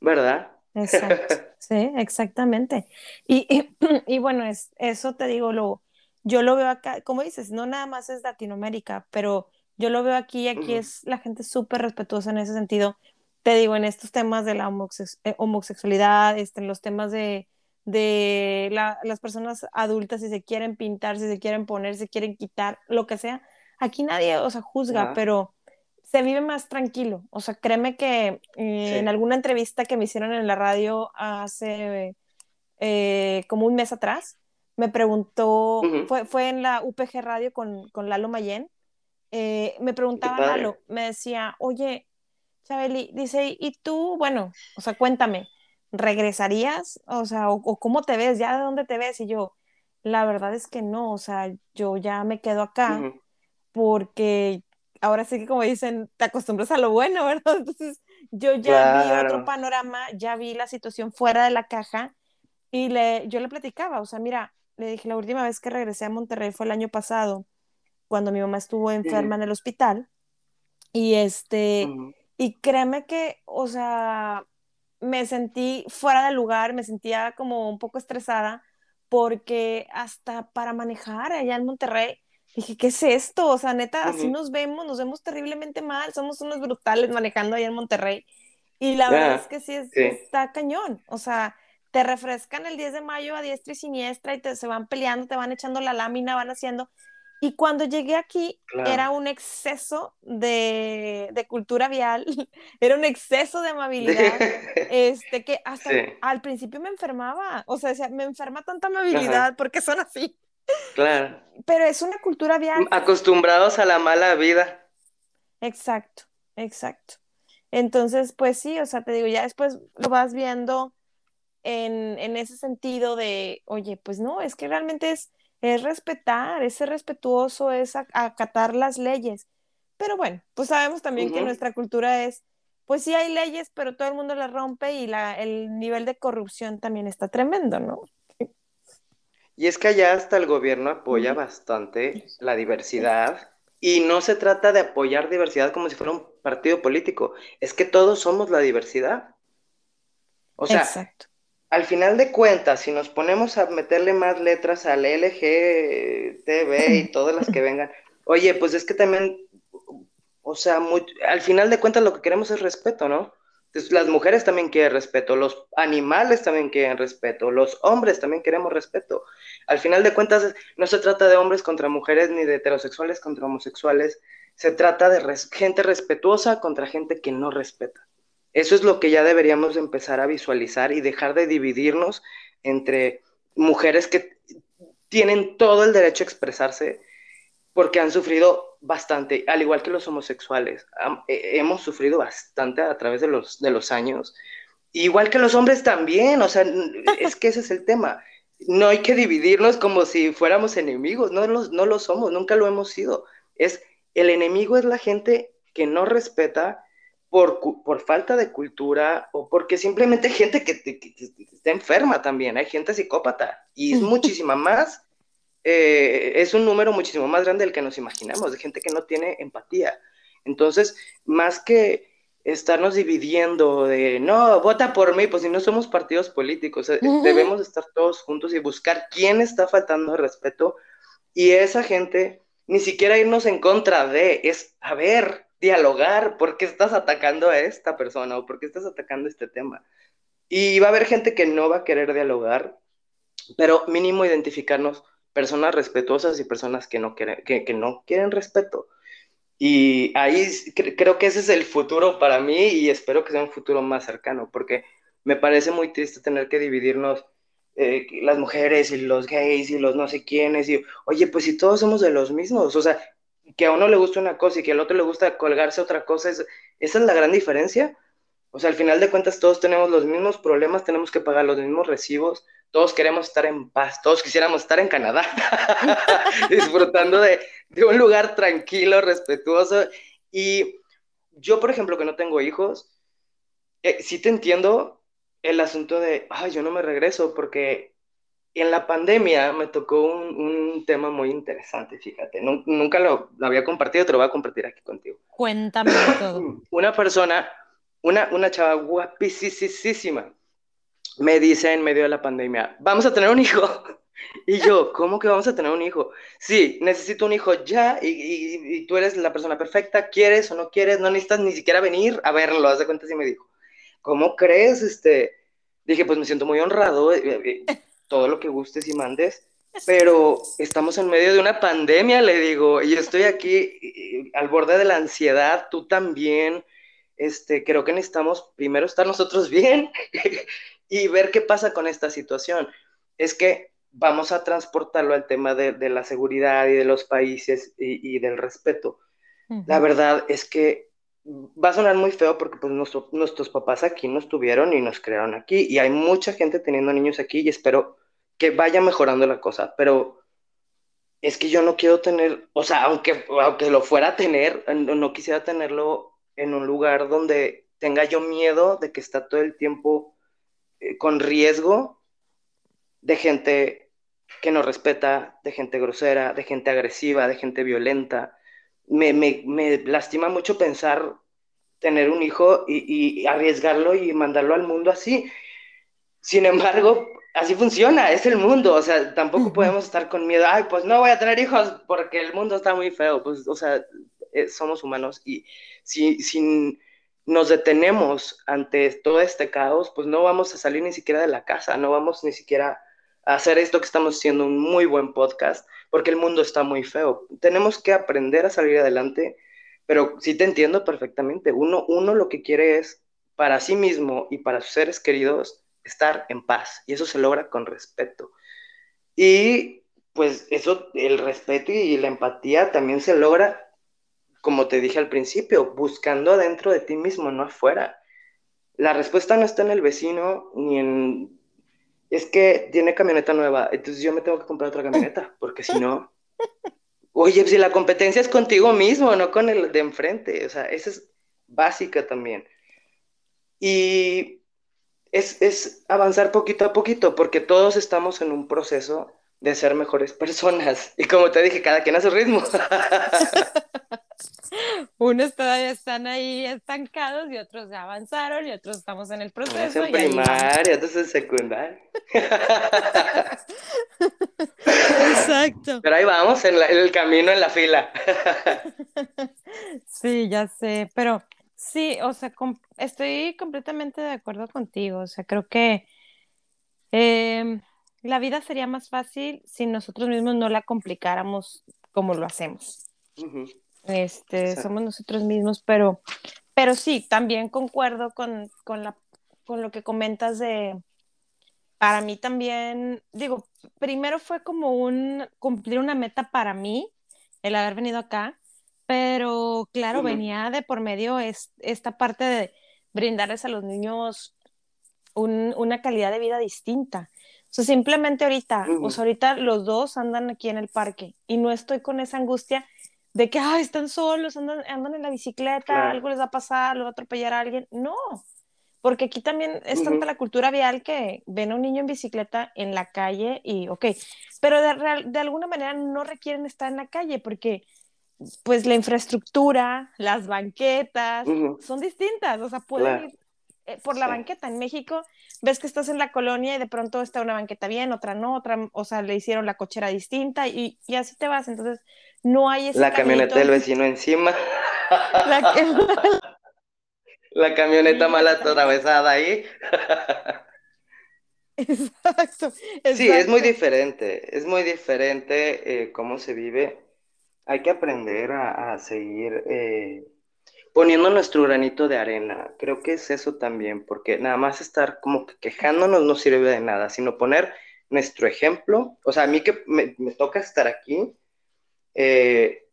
¿Verdad? Exacto, [laughs] sí, exactamente. Y, [clears throat] y, bueno, es, eso te digo, lo, yo lo veo acá, como dices, no nada más es Latinoamérica, pero yo lo veo aquí y aquí es la gente súper respetuosa en ese sentido. Te digo, en estos temas de la eh, homosexualidad, este, en los temas de, de las personas adultas, si se quieren pintar, si se quieren poner, si se quieren quitar, lo que sea, aquí nadie, o sea, juzga, pero se vive más tranquilo. O sea, créeme que eh, en alguna entrevista que me hicieron en la radio hace eh, como un mes atrás, me preguntó, fue, fue, en la UPG Radio con, con Lalo Mayen, eh, me preguntaba Lalo, me decía, oye, Chabeli, dice, ¿y tú, bueno, o sea, cuéntame, ¿regresarías? O sea, o, cómo te ves? ¿Ya de dónde te ves? Y yo, la verdad es que no, o sea, yo ya me quedo acá porque ahora sí que como dicen, te acostumbras a lo bueno, ¿verdad? [laughs] Entonces yo ya vi otro panorama, ya vi la situación fuera de la caja y le, yo le platicaba, o sea, mira, le dije, la última vez que regresé a Monterrey fue el año pasado, cuando mi mamá estuvo enferma en el hospital y este, y créeme que, o sea, me sentí fuera de lugar, me sentía como un poco estresada porque hasta para manejar allá en Monterrey, Dije, ¿qué es esto? O sea, neta, así nos vemos, nos vemos terriblemente mal, somos unos brutales manejando ahí en Monterrey. Y la verdad es que sí, está cañón. O sea, te refrescan el 10 de mayo a diestra y siniestra y te, se van peleando, te van echando la lámina, van haciendo. Y cuando llegué aquí era un exceso de, de, cultura vial, [laughs] era un exceso de amabilidad, [laughs] este, que hasta al principio me enfermaba, o sea, me enferma tanta amabilidad porque son así. Claro. Pero es una cultura vial. Acostumbrados a la mala vida. Exacto, exacto. Entonces, pues sí, o sea, te digo, ya después lo vas viendo en, ese sentido de, oye, pues no, es que realmente es, es respetar, es ser respetuoso, es acatar las leyes. Pero bueno, pues sabemos también que nuestra cultura es, pues sí hay leyes, pero todo el mundo las rompe y la, el nivel de corrupción también está tremendo, ¿no? Y es que allá hasta el gobierno apoya bastante la diversidad y no se trata de apoyar diversidad como si fuera un partido político, es que todos somos la diversidad. O sea, al final de cuentas, si nos ponemos a meterle más letras al LG, TV y [laughs] todas las que vengan, oye, pues es que también, o sea, al final de cuentas lo que queremos es respeto, ¿no? Las mujeres también quieren respeto, los animales también quieren respeto, los hombres también queremos respeto. Al final de cuentas, no se trata de hombres contra mujeres ni de heterosexuales contra homosexuales, se trata de gente respetuosa contra gente que no respeta. Eso es lo que ya deberíamos empezar a visualizar y dejar de dividirnos entre mujeres que tienen todo el derecho a expresarse porque han sufrido bastante, al igual que los homosexuales, eh, hemos sufrido bastante a través de los, de los años, igual que los hombres también, o sea, es que ese es el tema. No hay que dividirnos como si fuéramos enemigos, no, no lo somos, nunca lo hemos sido. Es, el enemigo es la gente que no respeta por, por falta de cultura o porque simplemente gente que, que está enferma también, hay gente psicópata y es muchísima más eh, es un número muchísimo más grande del que nos imaginamos, de gente que no tiene empatía. Entonces, más que estarnos dividiendo de, no, vota por mí, pues si no somos partidos políticos, eh, debemos estar todos juntos y buscar quién está faltando de respeto y esa gente, ni siquiera irnos en contra de, es, a ver, dialogar, ¿por qué estás atacando a esta persona o por qué estás atacando este tema? Y va a haber gente que no va a querer dialogar, pero mínimo identificarnos personas respetuosas y personas que no quieren, que, no quieren respeto. Y ahí creo que ese es el futuro para mí y espero que sea un futuro más cercano, porque me parece muy triste tener que dividirnos eh, las mujeres y los gays y los no sé quiénes. Y, oye, pues si todos somos de los mismos, o sea, que a uno le gusta una cosa y que al otro le gusta colgarse otra cosa, esa es la gran diferencia. O sea, al final de cuentas todos tenemos los mismos problemas, tenemos que pagar los mismos recibos, todos queremos estar en paz, todos quisiéramos estar en Canadá, [laughs] disfrutando de, de, un lugar tranquilo, respetuoso. Y yo, por ejemplo, que no tengo hijos, eh, sí te entiendo el asunto de, ay, yo no me regreso, porque en la pandemia me tocó un, un tema muy interesante, fíjate. Nunca lo, lo, había compartido, te lo voy a compartir aquí contigo. Cuéntame todo. [clears throat] Una persona, una, una chava guapísima, me dice en medio de la pandemia, vamos a tener un hijo. [laughs] Y yo, ¿cómo que vamos a tener un hijo? Sí, necesito un hijo ya y, y, tú eres la persona perfecta, ¿quieres o no quieres? No necesitas ni siquiera venir a verlo, haz de cuenta si me dijo. ¿Cómo crees? Este, dije, pues me siento muy honrado, eh, eh, todo lo que gustes y mandes, pero estamos en medio de una pandemia, le digo, y estoy aquí eh, al borde de la ansiedad, tú también, este, creo que necesitamos primero estar nosotros bien [laughs] y ver qué pasa con esta situación. Es que vamos a transportarlo al tema de, de la seguridad y de los países y, y del respeto. Uh -huh. La verdad es que va a sonar muy feo porque pues nuestro, nuestros papás aquí nos tuvieron y nos crearon aquí y hay mucha gente teniendo niños aquí y espero que vaya mejorando la cosa, pero es que yo no quiero tener, o sea, aunque, aunque lo fuera a tener, no quisiera tenerlo en un lugar donde tenga yo miedo de que está todo el tiempo con riesgo de gente que no respeta, de gente grosera, de gente agresiva, de gente violenta. Me, me, me lastima mucho pensar tener un hijo y, y, arriesgarlo y mandarlo al mundo así. Sin embargo, así funciona, es el mundo, o sea, tampoco podemos estar con miedo, ay, pues no voy a tener hijos porque el mundo está muy feo, pues, o sea, eh, somos humanos y si, si nos detenemos ante todo este caos, pues no vamos a salir ni siquiera de la casa, no vamos ni siquiera a hacer esto que estamos haciendo, un muy buen podcast, porque el mundo está muy feo. Tenemos que aprender a salir adelante, pero sí te entiendo perfectamente, uno, uno lo que quiere es para sí mismo y para sus seres queridos, estar en paz y eso se logra con respeto. Y pues eso, el respeto y la empatía también se logra, como te dije al principio, buscando adentro de ti mismo, no afuera. La respuesta no está en el vecino ni en... Es que tiene camioneta nueva, entonces yo me tengo que comprar otra camioneta, porque si no... [laughs] Oye, si la competencia es contigo mismo, no con el de enfrente, o sea, esa es básica también. Y es, es, avanzar poquito a poquito, porque todos estamos en un proceso de ser mejores personas. Y como te dije, cada quien a su ritmo. [laughs] Unos todavía están ahí estancados y otros ya avanzaron y otros estamos en el proceso. Unos en primaria, otros en secundaria. [laughs] Exacto. Pero ahí vamos, en, la, en el camino, en la fila. [laughs] sí, ya sé, pero Sí, o sea, com estoy completamente de acuerdo contigo. O sea, creo que eh, la vida sería más fácil si nosotros mismos no la complicáramos como lo hacemos. Uh -huh. Este, somos nosotros mismos, pero, pero sí, también concuerdo con, con, la, con lo que comentas de, para mí también, digo, primero fue como un cumplir una meta para mí, el haber venido acá, pero claro, uh -huh. venía de por medio es, esta parte de brindarles a los niños un, una calidad de vida distinta. O sea, simplemente ahorita, uh -huh. ahorita los dos andan aquí en el parque y no estoy con esa angustia de que, ay, están solos, andan, andan en la bicicleta, claro. algo les va a pasar, lo va a atropellar a alguien. No, porque aquí también es tanta uh -huh. la cultura vial que ven a un niño en bicicleta en la calle y, ok, pero de, de alguna manera no requieren estar en la calle porque pues la infraestructura, las banquetas, uh -huh. son distintas, o sea, pueden claro. ir por la sí. banqueta. En México ves que estás en la colonia y de pronto está una banqueta bien, otra no, otra, o sea, le hicieron la cochera distinta y, y así te vas, entonces no hay ese La camioneta del vecino encima. La, que... [laughs] la camioneta sí, mal atravesada ahí. exacto, exacto, Sí, es muy diferente, es muy diferente eh, cómo se vive hay que aprender a, a seguir eh, poniendo nuestro granito de arena. Creo que es eso también, porque nada más estar como que quejándonos no sirve de nada, sino poner nuestro ejemplo. O sea, a mí que me, me toca estar aquí, eh,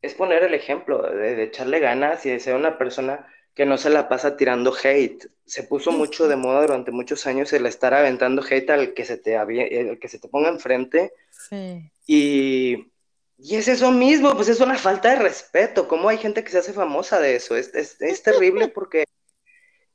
es poner el ejemplo de, de, echarle ganas y de ser una persona que no se la pasa tirando hate. Se puso mucho de moda durante muchos años el estar aventando hate al que se te, el que se te ponga enfrente. Sí. Y, y, es eso mismo, pues es una falta de respeto. ¿Cómo hay gente que se hace famosa de eso? Es, es, es terrible [laughs] porque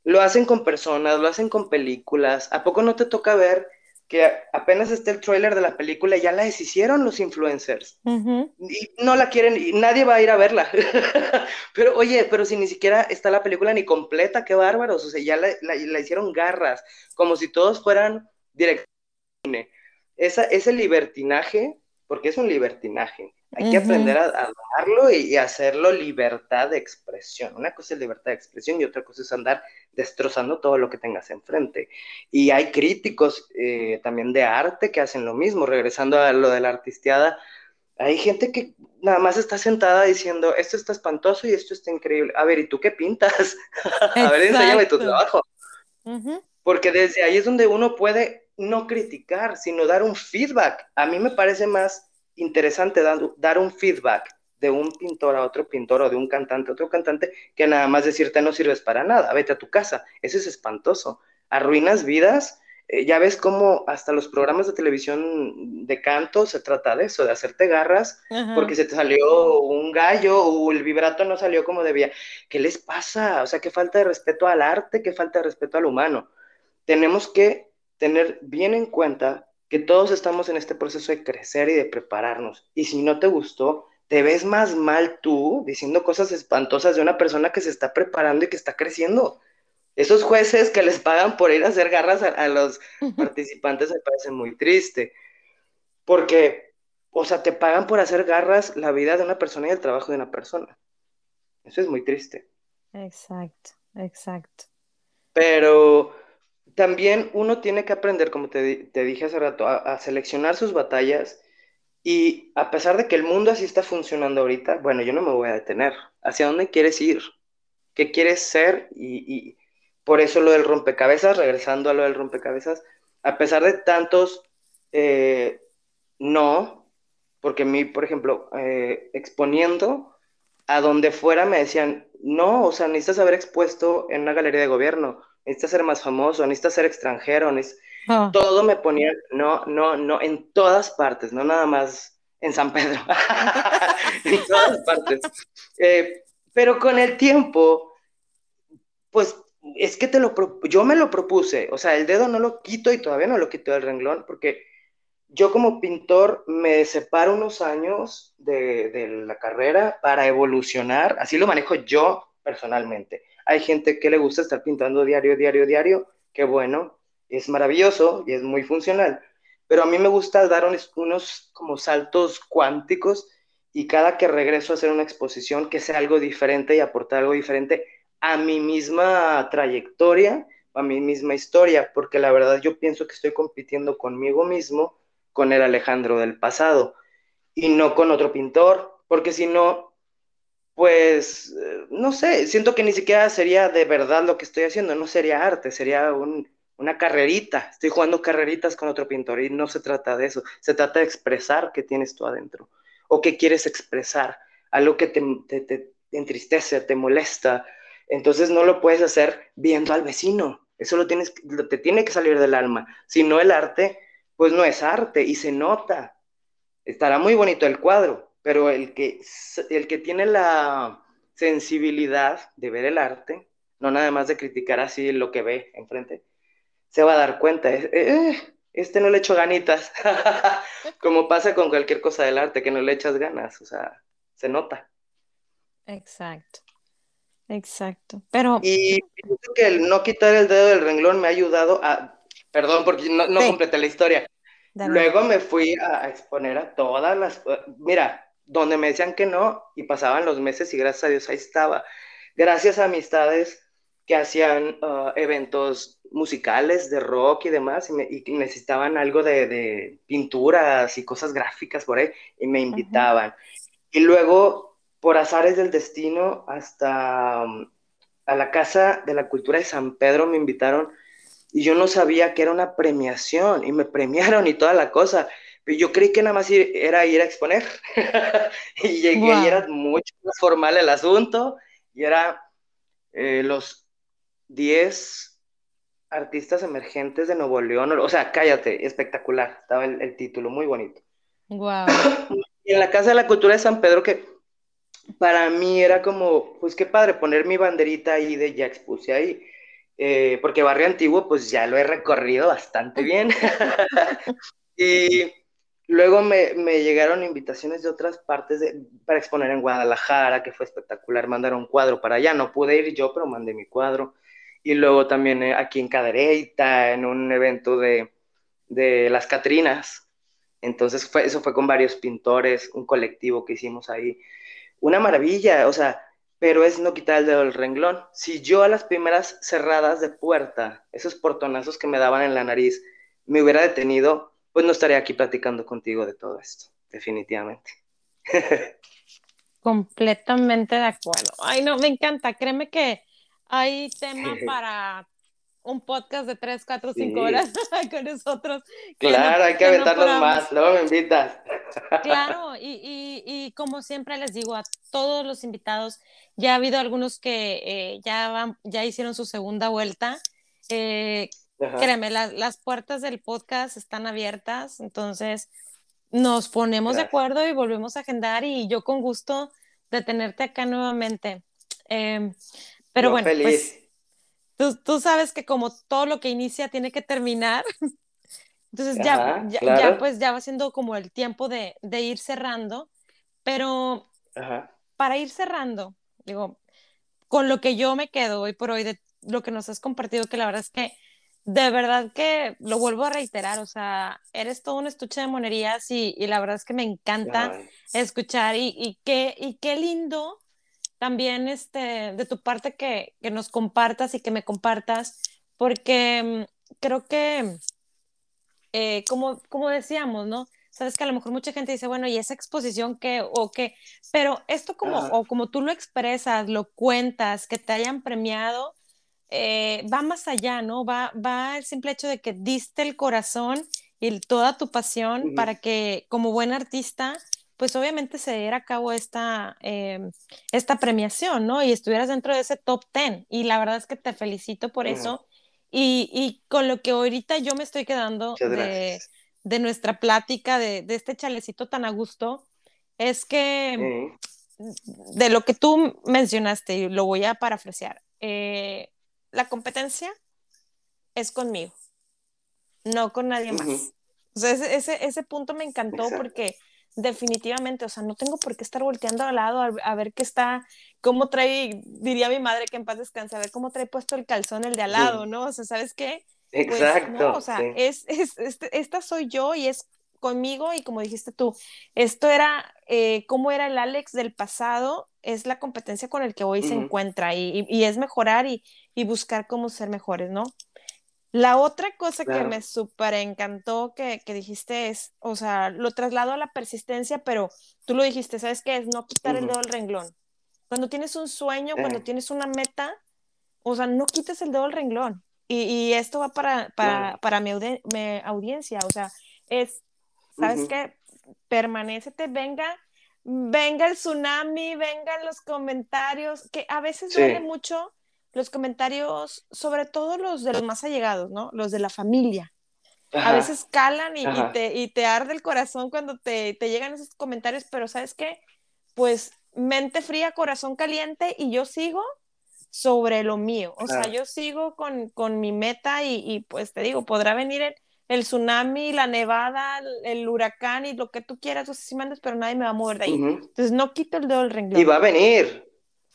lo hacen con personas, lo hacen con películas. ¿A poco no te toca ver que apenas está el tráiler de la película ya la deshicieron los influencers? Y no la quieren, y nadie va a ir a verla. [laughs] pero oye, pero si ni siquiera está la película ni completa, qué bárbaros. O sea, ya la, hicieron garras, como si todos fueran directamente. Esa, ese libertinaje, porque es un libertinaje, hay que aprender a, darlo y, hacerlo libertad de expresión. Una cosa es libertad de expresión y otra cosa es andar destrozando todo lo que tengas enfrente. Y hay críticos eh, también de arte que hacen lo mismo. Regresando a lo de la artisteada, hay gente que nada más está sentada diciendo, esto está espantoso y esto está increíble. A ver, ¿y tú qué pintas? [laughs] a ver, enséñame tu trabajo. Porque desde ahí es donde uno puede no criticar, sino dar un feedback. A mí me parece más interesante dar, un feedback de un pintor a otro pintor o de un cantante a otro cantante que nada más decirte no sirves para nada, vete a tu casa. Eso es espantoso. Arruinas vidas. Eh, ya ves cómo hasta los programas de televisión de canto se trata de eso, de hacerte garras porque se te salió un gallo o el vibrato no salió como debía. ¿Qué les pasa? O sea, qué falta de respeto al arte, qué falta de respeto al humano. Tenemos que tener bien en cuenta que todos estamos en este proceso de crecer y de prepararnos. Y si no te gustó, te ves más mal tú diciendo cosas espantosas de una persona que se está preparando y que está creciendo. Esos jueces que les pagan por ir a hacer garras a, los [laughs] participantes me parece muy triste. Porque, o sea, te pagan por hacer garras la vida de una persona y el trabajo de una persona. Eso es muy triste. Exacto, exacto. Pero también uno tiene que aprender, como te, dije hace rato, a, seleccionar sus batallas y a pesar de que el mundo así está funcionando ahorita, bueno, yo no me voy a detener. ¿Hacia dónde quieres ir? ¿Qué quieres ser? Y, por eso lo del rompecabezas, regresando a lo del rompecabezas, a pesar de tantos eh, no, porque a mí, por ejemplo, eh, exponiendo a donde fuera me decían, no, o sea, necesitas haber expuesto en una galería de gobierno necesitas ser más famoso, necesitas ser extranjero, ah. todo me ponía, no, no, no, en todas partes, no nada más en San Pedro, [laughs] en todas partes. Eh, pero con el tiempo, pues es que te lo yo me lo propuse, o sea, el dedo no lo quito y todavía no lo quito del renglón, porque yo como pintor me separo unos años de, de la carrera para evolucionar, así lo manejo yo personalmente. Hay gente que le gusta estar pintando diario, diario, diario, que bueno, es maravilloso y es muy funcional. Pero a mí me gusta dar unos, como saltos cuánticos y cada que regreso a hacer una exposición que sea algo diferente y aportar algo diferente a mi misma trayectoria, a mi misma historia, porque la verdad yo pienso que estoy compitiendo conmigo mismo, con el Alejandro del pasado, y no con otro pintor, porque si no, pues, eh, no sé, siento que ni siquiera sería de verdad lo que estoy haciendo, no sería arte, sería una carrerita. Estoy jugando carreritas con otro pintor y no se trata de eso, se trata de expresar qué tienes tú adentro o qué quieres expresar, algo que te, te entristece, te molesta. Entonces no lo puedes hacer viendo al vecino, eso lo tienes, te tiene que salir del alma. Si no el arte, pues no es arte y se nota. Estará muy bonito el cuadro, pero el que, el que tiene la sensibilidad de ver el arte, no nada más de criticar así lo que ve enfrente, se va a dar cuenta, eh, eh, este no le echo ganitas, [laughs] como pasa con cualquier cosa del arte, que no le echas ganas, o sea, se nota. Exacto, exacto, pero... Y pienso que el no quitar el dedo del renglón me ha ayudado a, perdón porque no, no completé la historia, Luego me fui a exponer a todas las, mira, donde me decían que no y pasaban los meses y gracias a Dios ahí estaba. Gracias a amistades que hacían uh, eventos musicales de rock y demás y, necesitaban algo de, pinturas y cosas gráficas por ahí y me invitaban. Y luego, por azares del destino, hasta um, a la Casa de la Cultura de San Pedro me invitaron y yo no sabía que era una premiación y me [laughs] premiaron y toda la cosa. Yo creí que nada más era ir a exponer. [laughs] y llegué y era mucho más formal el asunto. Y era, eh, los 10 artistas emergentes de Nuevo León. O sea, cállate, espectacular. Estaba el, título, muy bonito. Wow. [coughs] Y en la Casa de la Cultura de San Pedro, que para mí era como, pues qué padre poner mi banderita ahí de ya expuse ahí. Eh, porque Barrio Antiguo, pues ya lo he recorrido bastante bien. [laughs] y luego me, llegaron invitaciones de otras partes para exponer en Guadalajara, que fue espectacular. Mandaron un cuadro para allá. No pude ir yo, pero mandé mi cuadro. Y luego también eh, aquí en Cadereyta, en un evento de, de las Catrinas. Entonces, fue, eso fue con varios pintores, un colectivo que hicimos ahí. Una maravilla, o sea, pero es no quitar el dedo del renglón. Si yo a las primeras cerradas de puerta, esos portonazos que me daban en la nariz, me hubiera detenido, pues no estaría aquí platicando contigo de todo esto, definitivamente. [laughs] Completamente de acuerdo. Ay, no, me encanta. Créeme que hay tema [laughs] para un podcast de 3, 4, 5 horas [laughs] con nosotros. Claro, hay que aventarnos más, luego me invitas. Claro, y, como siempre les digo a todos los invitados, ya ha habido algunos que eh, ya, ya hicieron su segunda vuelta. Eh, créeme, las puertas del podcast están abiertas, entonces nos ponemos de acuerdo y volvemos a agendar y yo con gusto de tenerte acá nuevamente. Em, pero bueno, pues tú, sabes que como todo lo que inicia tiene que terminar. [laughs] Entonces ya, ya, pues ya va siendo como el tiempo de, ir cerrando, pero para ir cerrando, digo, con lo que yo me quedo hoy por hoy de lo que nos has compartido, que la verdad es que de verdad que lo vuelvo a reiterar, o sea, eres todo un estuche de monerías y, la verdad es que me encanta escuchar y, y, qué, y qué lindo también este, de tu parte que, que nos compartas y que me compartas, porque mm, creo que, eh, como, como decíamos, ¿no? Sabes que a lo mejor mucha gente dice, bueno, ¿y esa exposición qué o qué? Pero esto como, o como tú lo expresas, lo cuentas, que te hayan premiado, eh, va más allá, ¿no? Va, va el simple hecho de que diste el corazón y toda tu pasión para que como buen artista pues obviamente se diera a cabo esta, em, esta premiación, ¿no? Y estuvieras dentro de ese top 10. Y la verdad es que te felicito por eso. Y, con lo que ahorita yo me estoy quedando de, nuestra plática, de, este chalecito tan a gusto, es que de lo que tú mencionaste, y lo voy a parafrasear, eh, la competencia es conmigo, no con nadie más. O sea, ese, ese, punto me encantó porque definitivamente, o sea, no tengo por qué estar volteando al lado a, ver qué está, cómo trae, diría mi madre que en paz descanse, a ver cómo trae puesto el calzón el de al lado, ¿no? O sea, ¿sabes qué? Pues, Exacto. o sea, es, es, este, esta soy yo y es conmigo y como dijiste tú, esto era, eh, cómo era el Alex del pasado, es la competencia con el que hoy se encuentra y, y, es mejorar y, y buscar cómo ser mejores, ¿no? La otra cosa que me súper encantó que, dijiste es, o sea, lo traslado a la persistencia, pero tú lo dijiste, ¿sabes qué? Es no quitar el dedo del renglón. Cuando tienes un sueño, cuando eh. tienes una meta, o sea, no quites el dedo del renglón. Y, esto va para, para, mi, audiencia, o sea, es, ¿sabes qué? Permanecete, venga, venga el tsunami, vengan los comentarios, que a veces duele mucho los comentarios, sobre todo los de los más allegados, ¿no? Los de la familia. A veces calan y, te, y, te, arde el corazón cuando te, te, llegan esos comentarios, pero ¿sabes qué? Pues mente fría, corazón caliente y yo sigo sobre lo mío. O sea, yo sigo con, con mi meta y, y, pues te digo, podrá venir el, el tsunami, la nevada, el, huracán y lo que tú quieras, o sea, si mandas, pero nadie me va a mover de ahí. Entonces no quito el dedo del renglón. Y va a venir.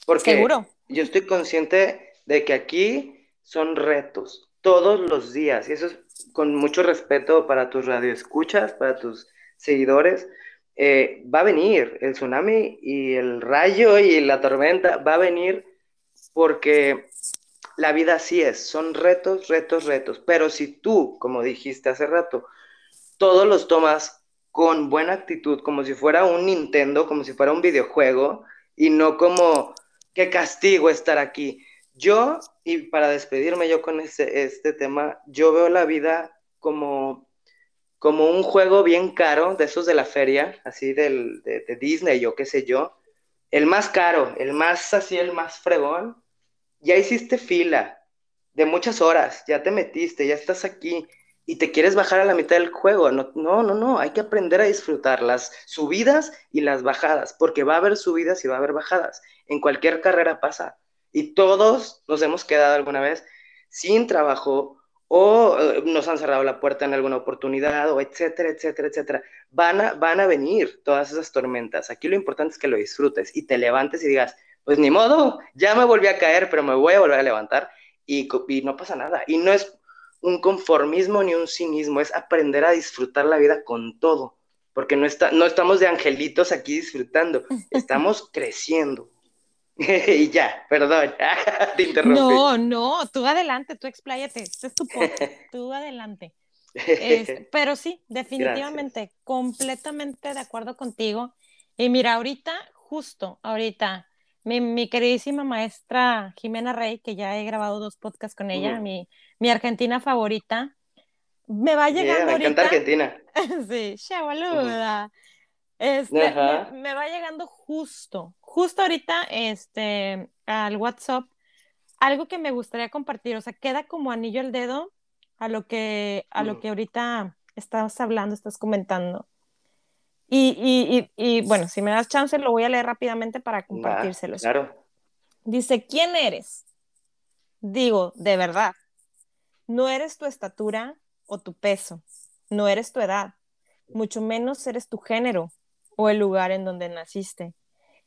Porque Seguro. yo estoy consciente de que aquí son retos todos los días y eso es con mucho respeto para tus radioescuchas, para tus seguidores. Eh, va a venir el tsunami y el rayo y la tormenta, va a venir porque la vida así es, son retos, retos, retos. Pero si tú, como dijiste hace rato, todos los tomas con buena actitud, como si fuera un Nintendo, como si fuera un videojuego, y no como, qué castigo estar aquí. Yo, y para despedirme yo con este, este tema, yo veo la vida como, como un juego bien caro, de esos de la feria, así del, de, Disney o qué sé yo, el más caro, el más así, el más fregón, ya hiciste fila de muchas horas, ya te metiste, ya estás aquí y te quieres bajar a la mitad del juego. No, no, no, no, hay que aprender a disfrutar las subidas y las bajadas, porque va a haber subidas y va a haber bajadas. En cualquier carrera pasa. Y todos nos hemos quedado alguna vez sin trabajo o eh, nos han cerrado la puerta en alguna oportunidad o etcétera, etcétera, etcétera. Van a, van a venir todas esas tormentas. Aquí lo importante es que lo disfrutes y te levantes y digas, pues ni modo, ya me volví a caer, pero me voy a volver a levantar y, y no pasa nada. Y no es un conformismo ni un cinismo, es aprender a disfrutar la vida con todo, porque no, está, no estamos de angelitos aquí disfrutando, [laughs] estamos creciendo. [laughs] y ya, perdón, [laughs] te interrumpí. No, no, tú adelante, tú expláyate, este es tu podcast, tú adelante. pero sí, definitivamente, completamente de acuerdo contigo. Y mira, ahorita, justo ahorita, mi, queridísima maestra Jimena Rey, que ya he grabado dos podcasts con ella, mi, mi, argentina favorita, me va llegando yeah, [laughs] me encanta Argentina. sí, chabaluda. Este, me, me, va llegando justo, justo ahorita este, al WhatsApp, algo que me gustaría compartir, o sea, queda como anillo al dedo a lo que, a lo que ahorita estás hablando, estás comentando. Y, y, y, bueno, si me das chance, lo voy a leer rápidamente para compartírselos. claro. Dice, ¿quién eres? Digo, de verdad. No eres tu estatura o tu peso, no eres tu edad, mucho menos eres tu género o el lugar en donde naciste.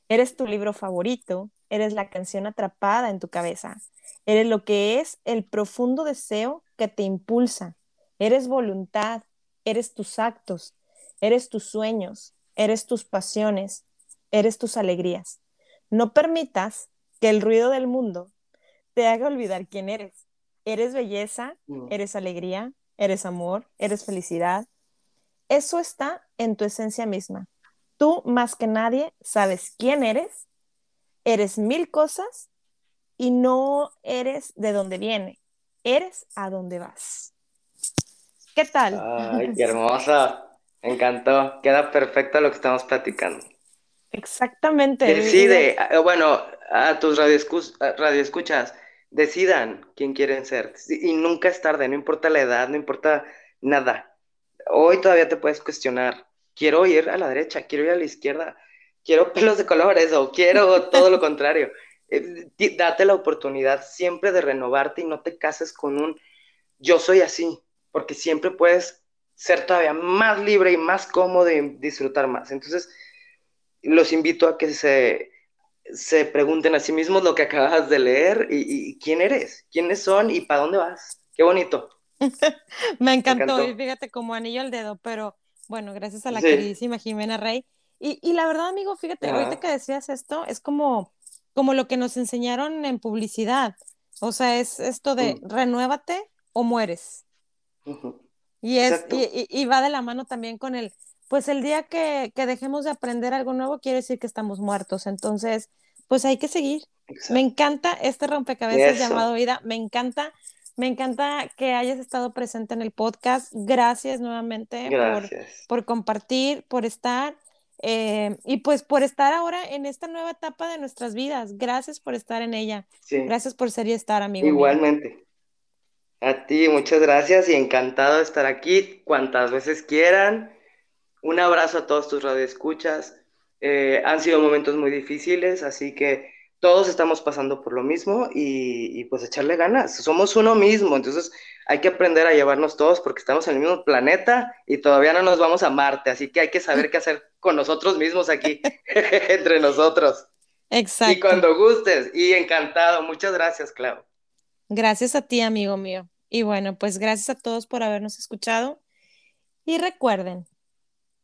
Eres tu libro favorito, eres la canción atrapada en tu cabeza, eres lo que es el profundo deseo que te impulsa, eres voluntad, eres tus actos, Eres tus sueños, eres tus pasiones, eres tus alegrías. No permitas que el ruido del mundo te haga olvidar quién eres. Eres belleza, mm. eres alegría, eres amor, eres felicidad. Eso está en tu esencia misma. Tú más que nadie sabes quién eres, eres mil cosas y no eres de dónde viene, eres a dónde vas. ¿Qué tal? Ay, qué hermosa. [laughs] Me encantó, queda perfecto lo que estamos platicando. Exactamente. Decide, eh, bueno, a tus radioescuchas, decidan quién quieren ser. Y nunca es tarde, no importa la edad, no importa nada. Hoy todavía te puedes cuestionar, quiero ir a la derecha, quiero ir a la izquierda, quiero [laughs] pelos de colores o quiero todo lo contrario. [laughs] Eh, date la oportunidad siempre de renovarte y no te cases con un yo soy así, porque siempre puedes ser todavía más libre y más cómodo y disfrutar más. Entonces, los invito a que se, se pregunten a sí mismos lo que acabas de leer y, quién eres, quiénes son y para dónde vas. Qué bonito. [laughs] Me encantó, y fíjate como anillo al dedo, pero bueno, gracias a la queridísima Jimena Rey. Y, la verdad, amigo, fíjate, ahorita que decías esto, es como, como lo que nos enseñaron en publicidad. O sea, es esto de mm. renuévate o mueres. Y, es, y, va de la mano también con el, pues el día que, dejemos de aprender algo nuevo quiere decir que estamos muertos. Entonces, pues hay que seguir. Me encanta este rompecabezas llamado vida. Me encanta, me encanta que hayas estado presente en el podcast. Gracias nuevamente Por, compartir, por estar. Eh, y pues por estar ahora en esta nueva etapa de nuestras vidas. Gracias por estar en ella. Gracias por ser y estar, amigo. Igualmente. A ti, muchas gracias y encantado de estar aquí cuantas veces quieran. Un abrazo a todos tus radioescuchas. Eh, han sido momentos muy difíciles, así que todos estamos pasando por lo mismo y, pues echarle ganas. Somos uno mismo, entonces hay que aprender a llevarnos todos porque estamos en el mismo planeta y todavía no nos vamos a Marte, así que hay que saber qué hacer con nosotros mismos aquí, [laughs] entre nosotros. Exacto. Y cuando gustes, y encantado. Muchas gracias, Clau. Gracias a ti, amigo mío. Y bueno, pues gracias a todos por habernos escuchado. Y recuerden,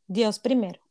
Dios primero.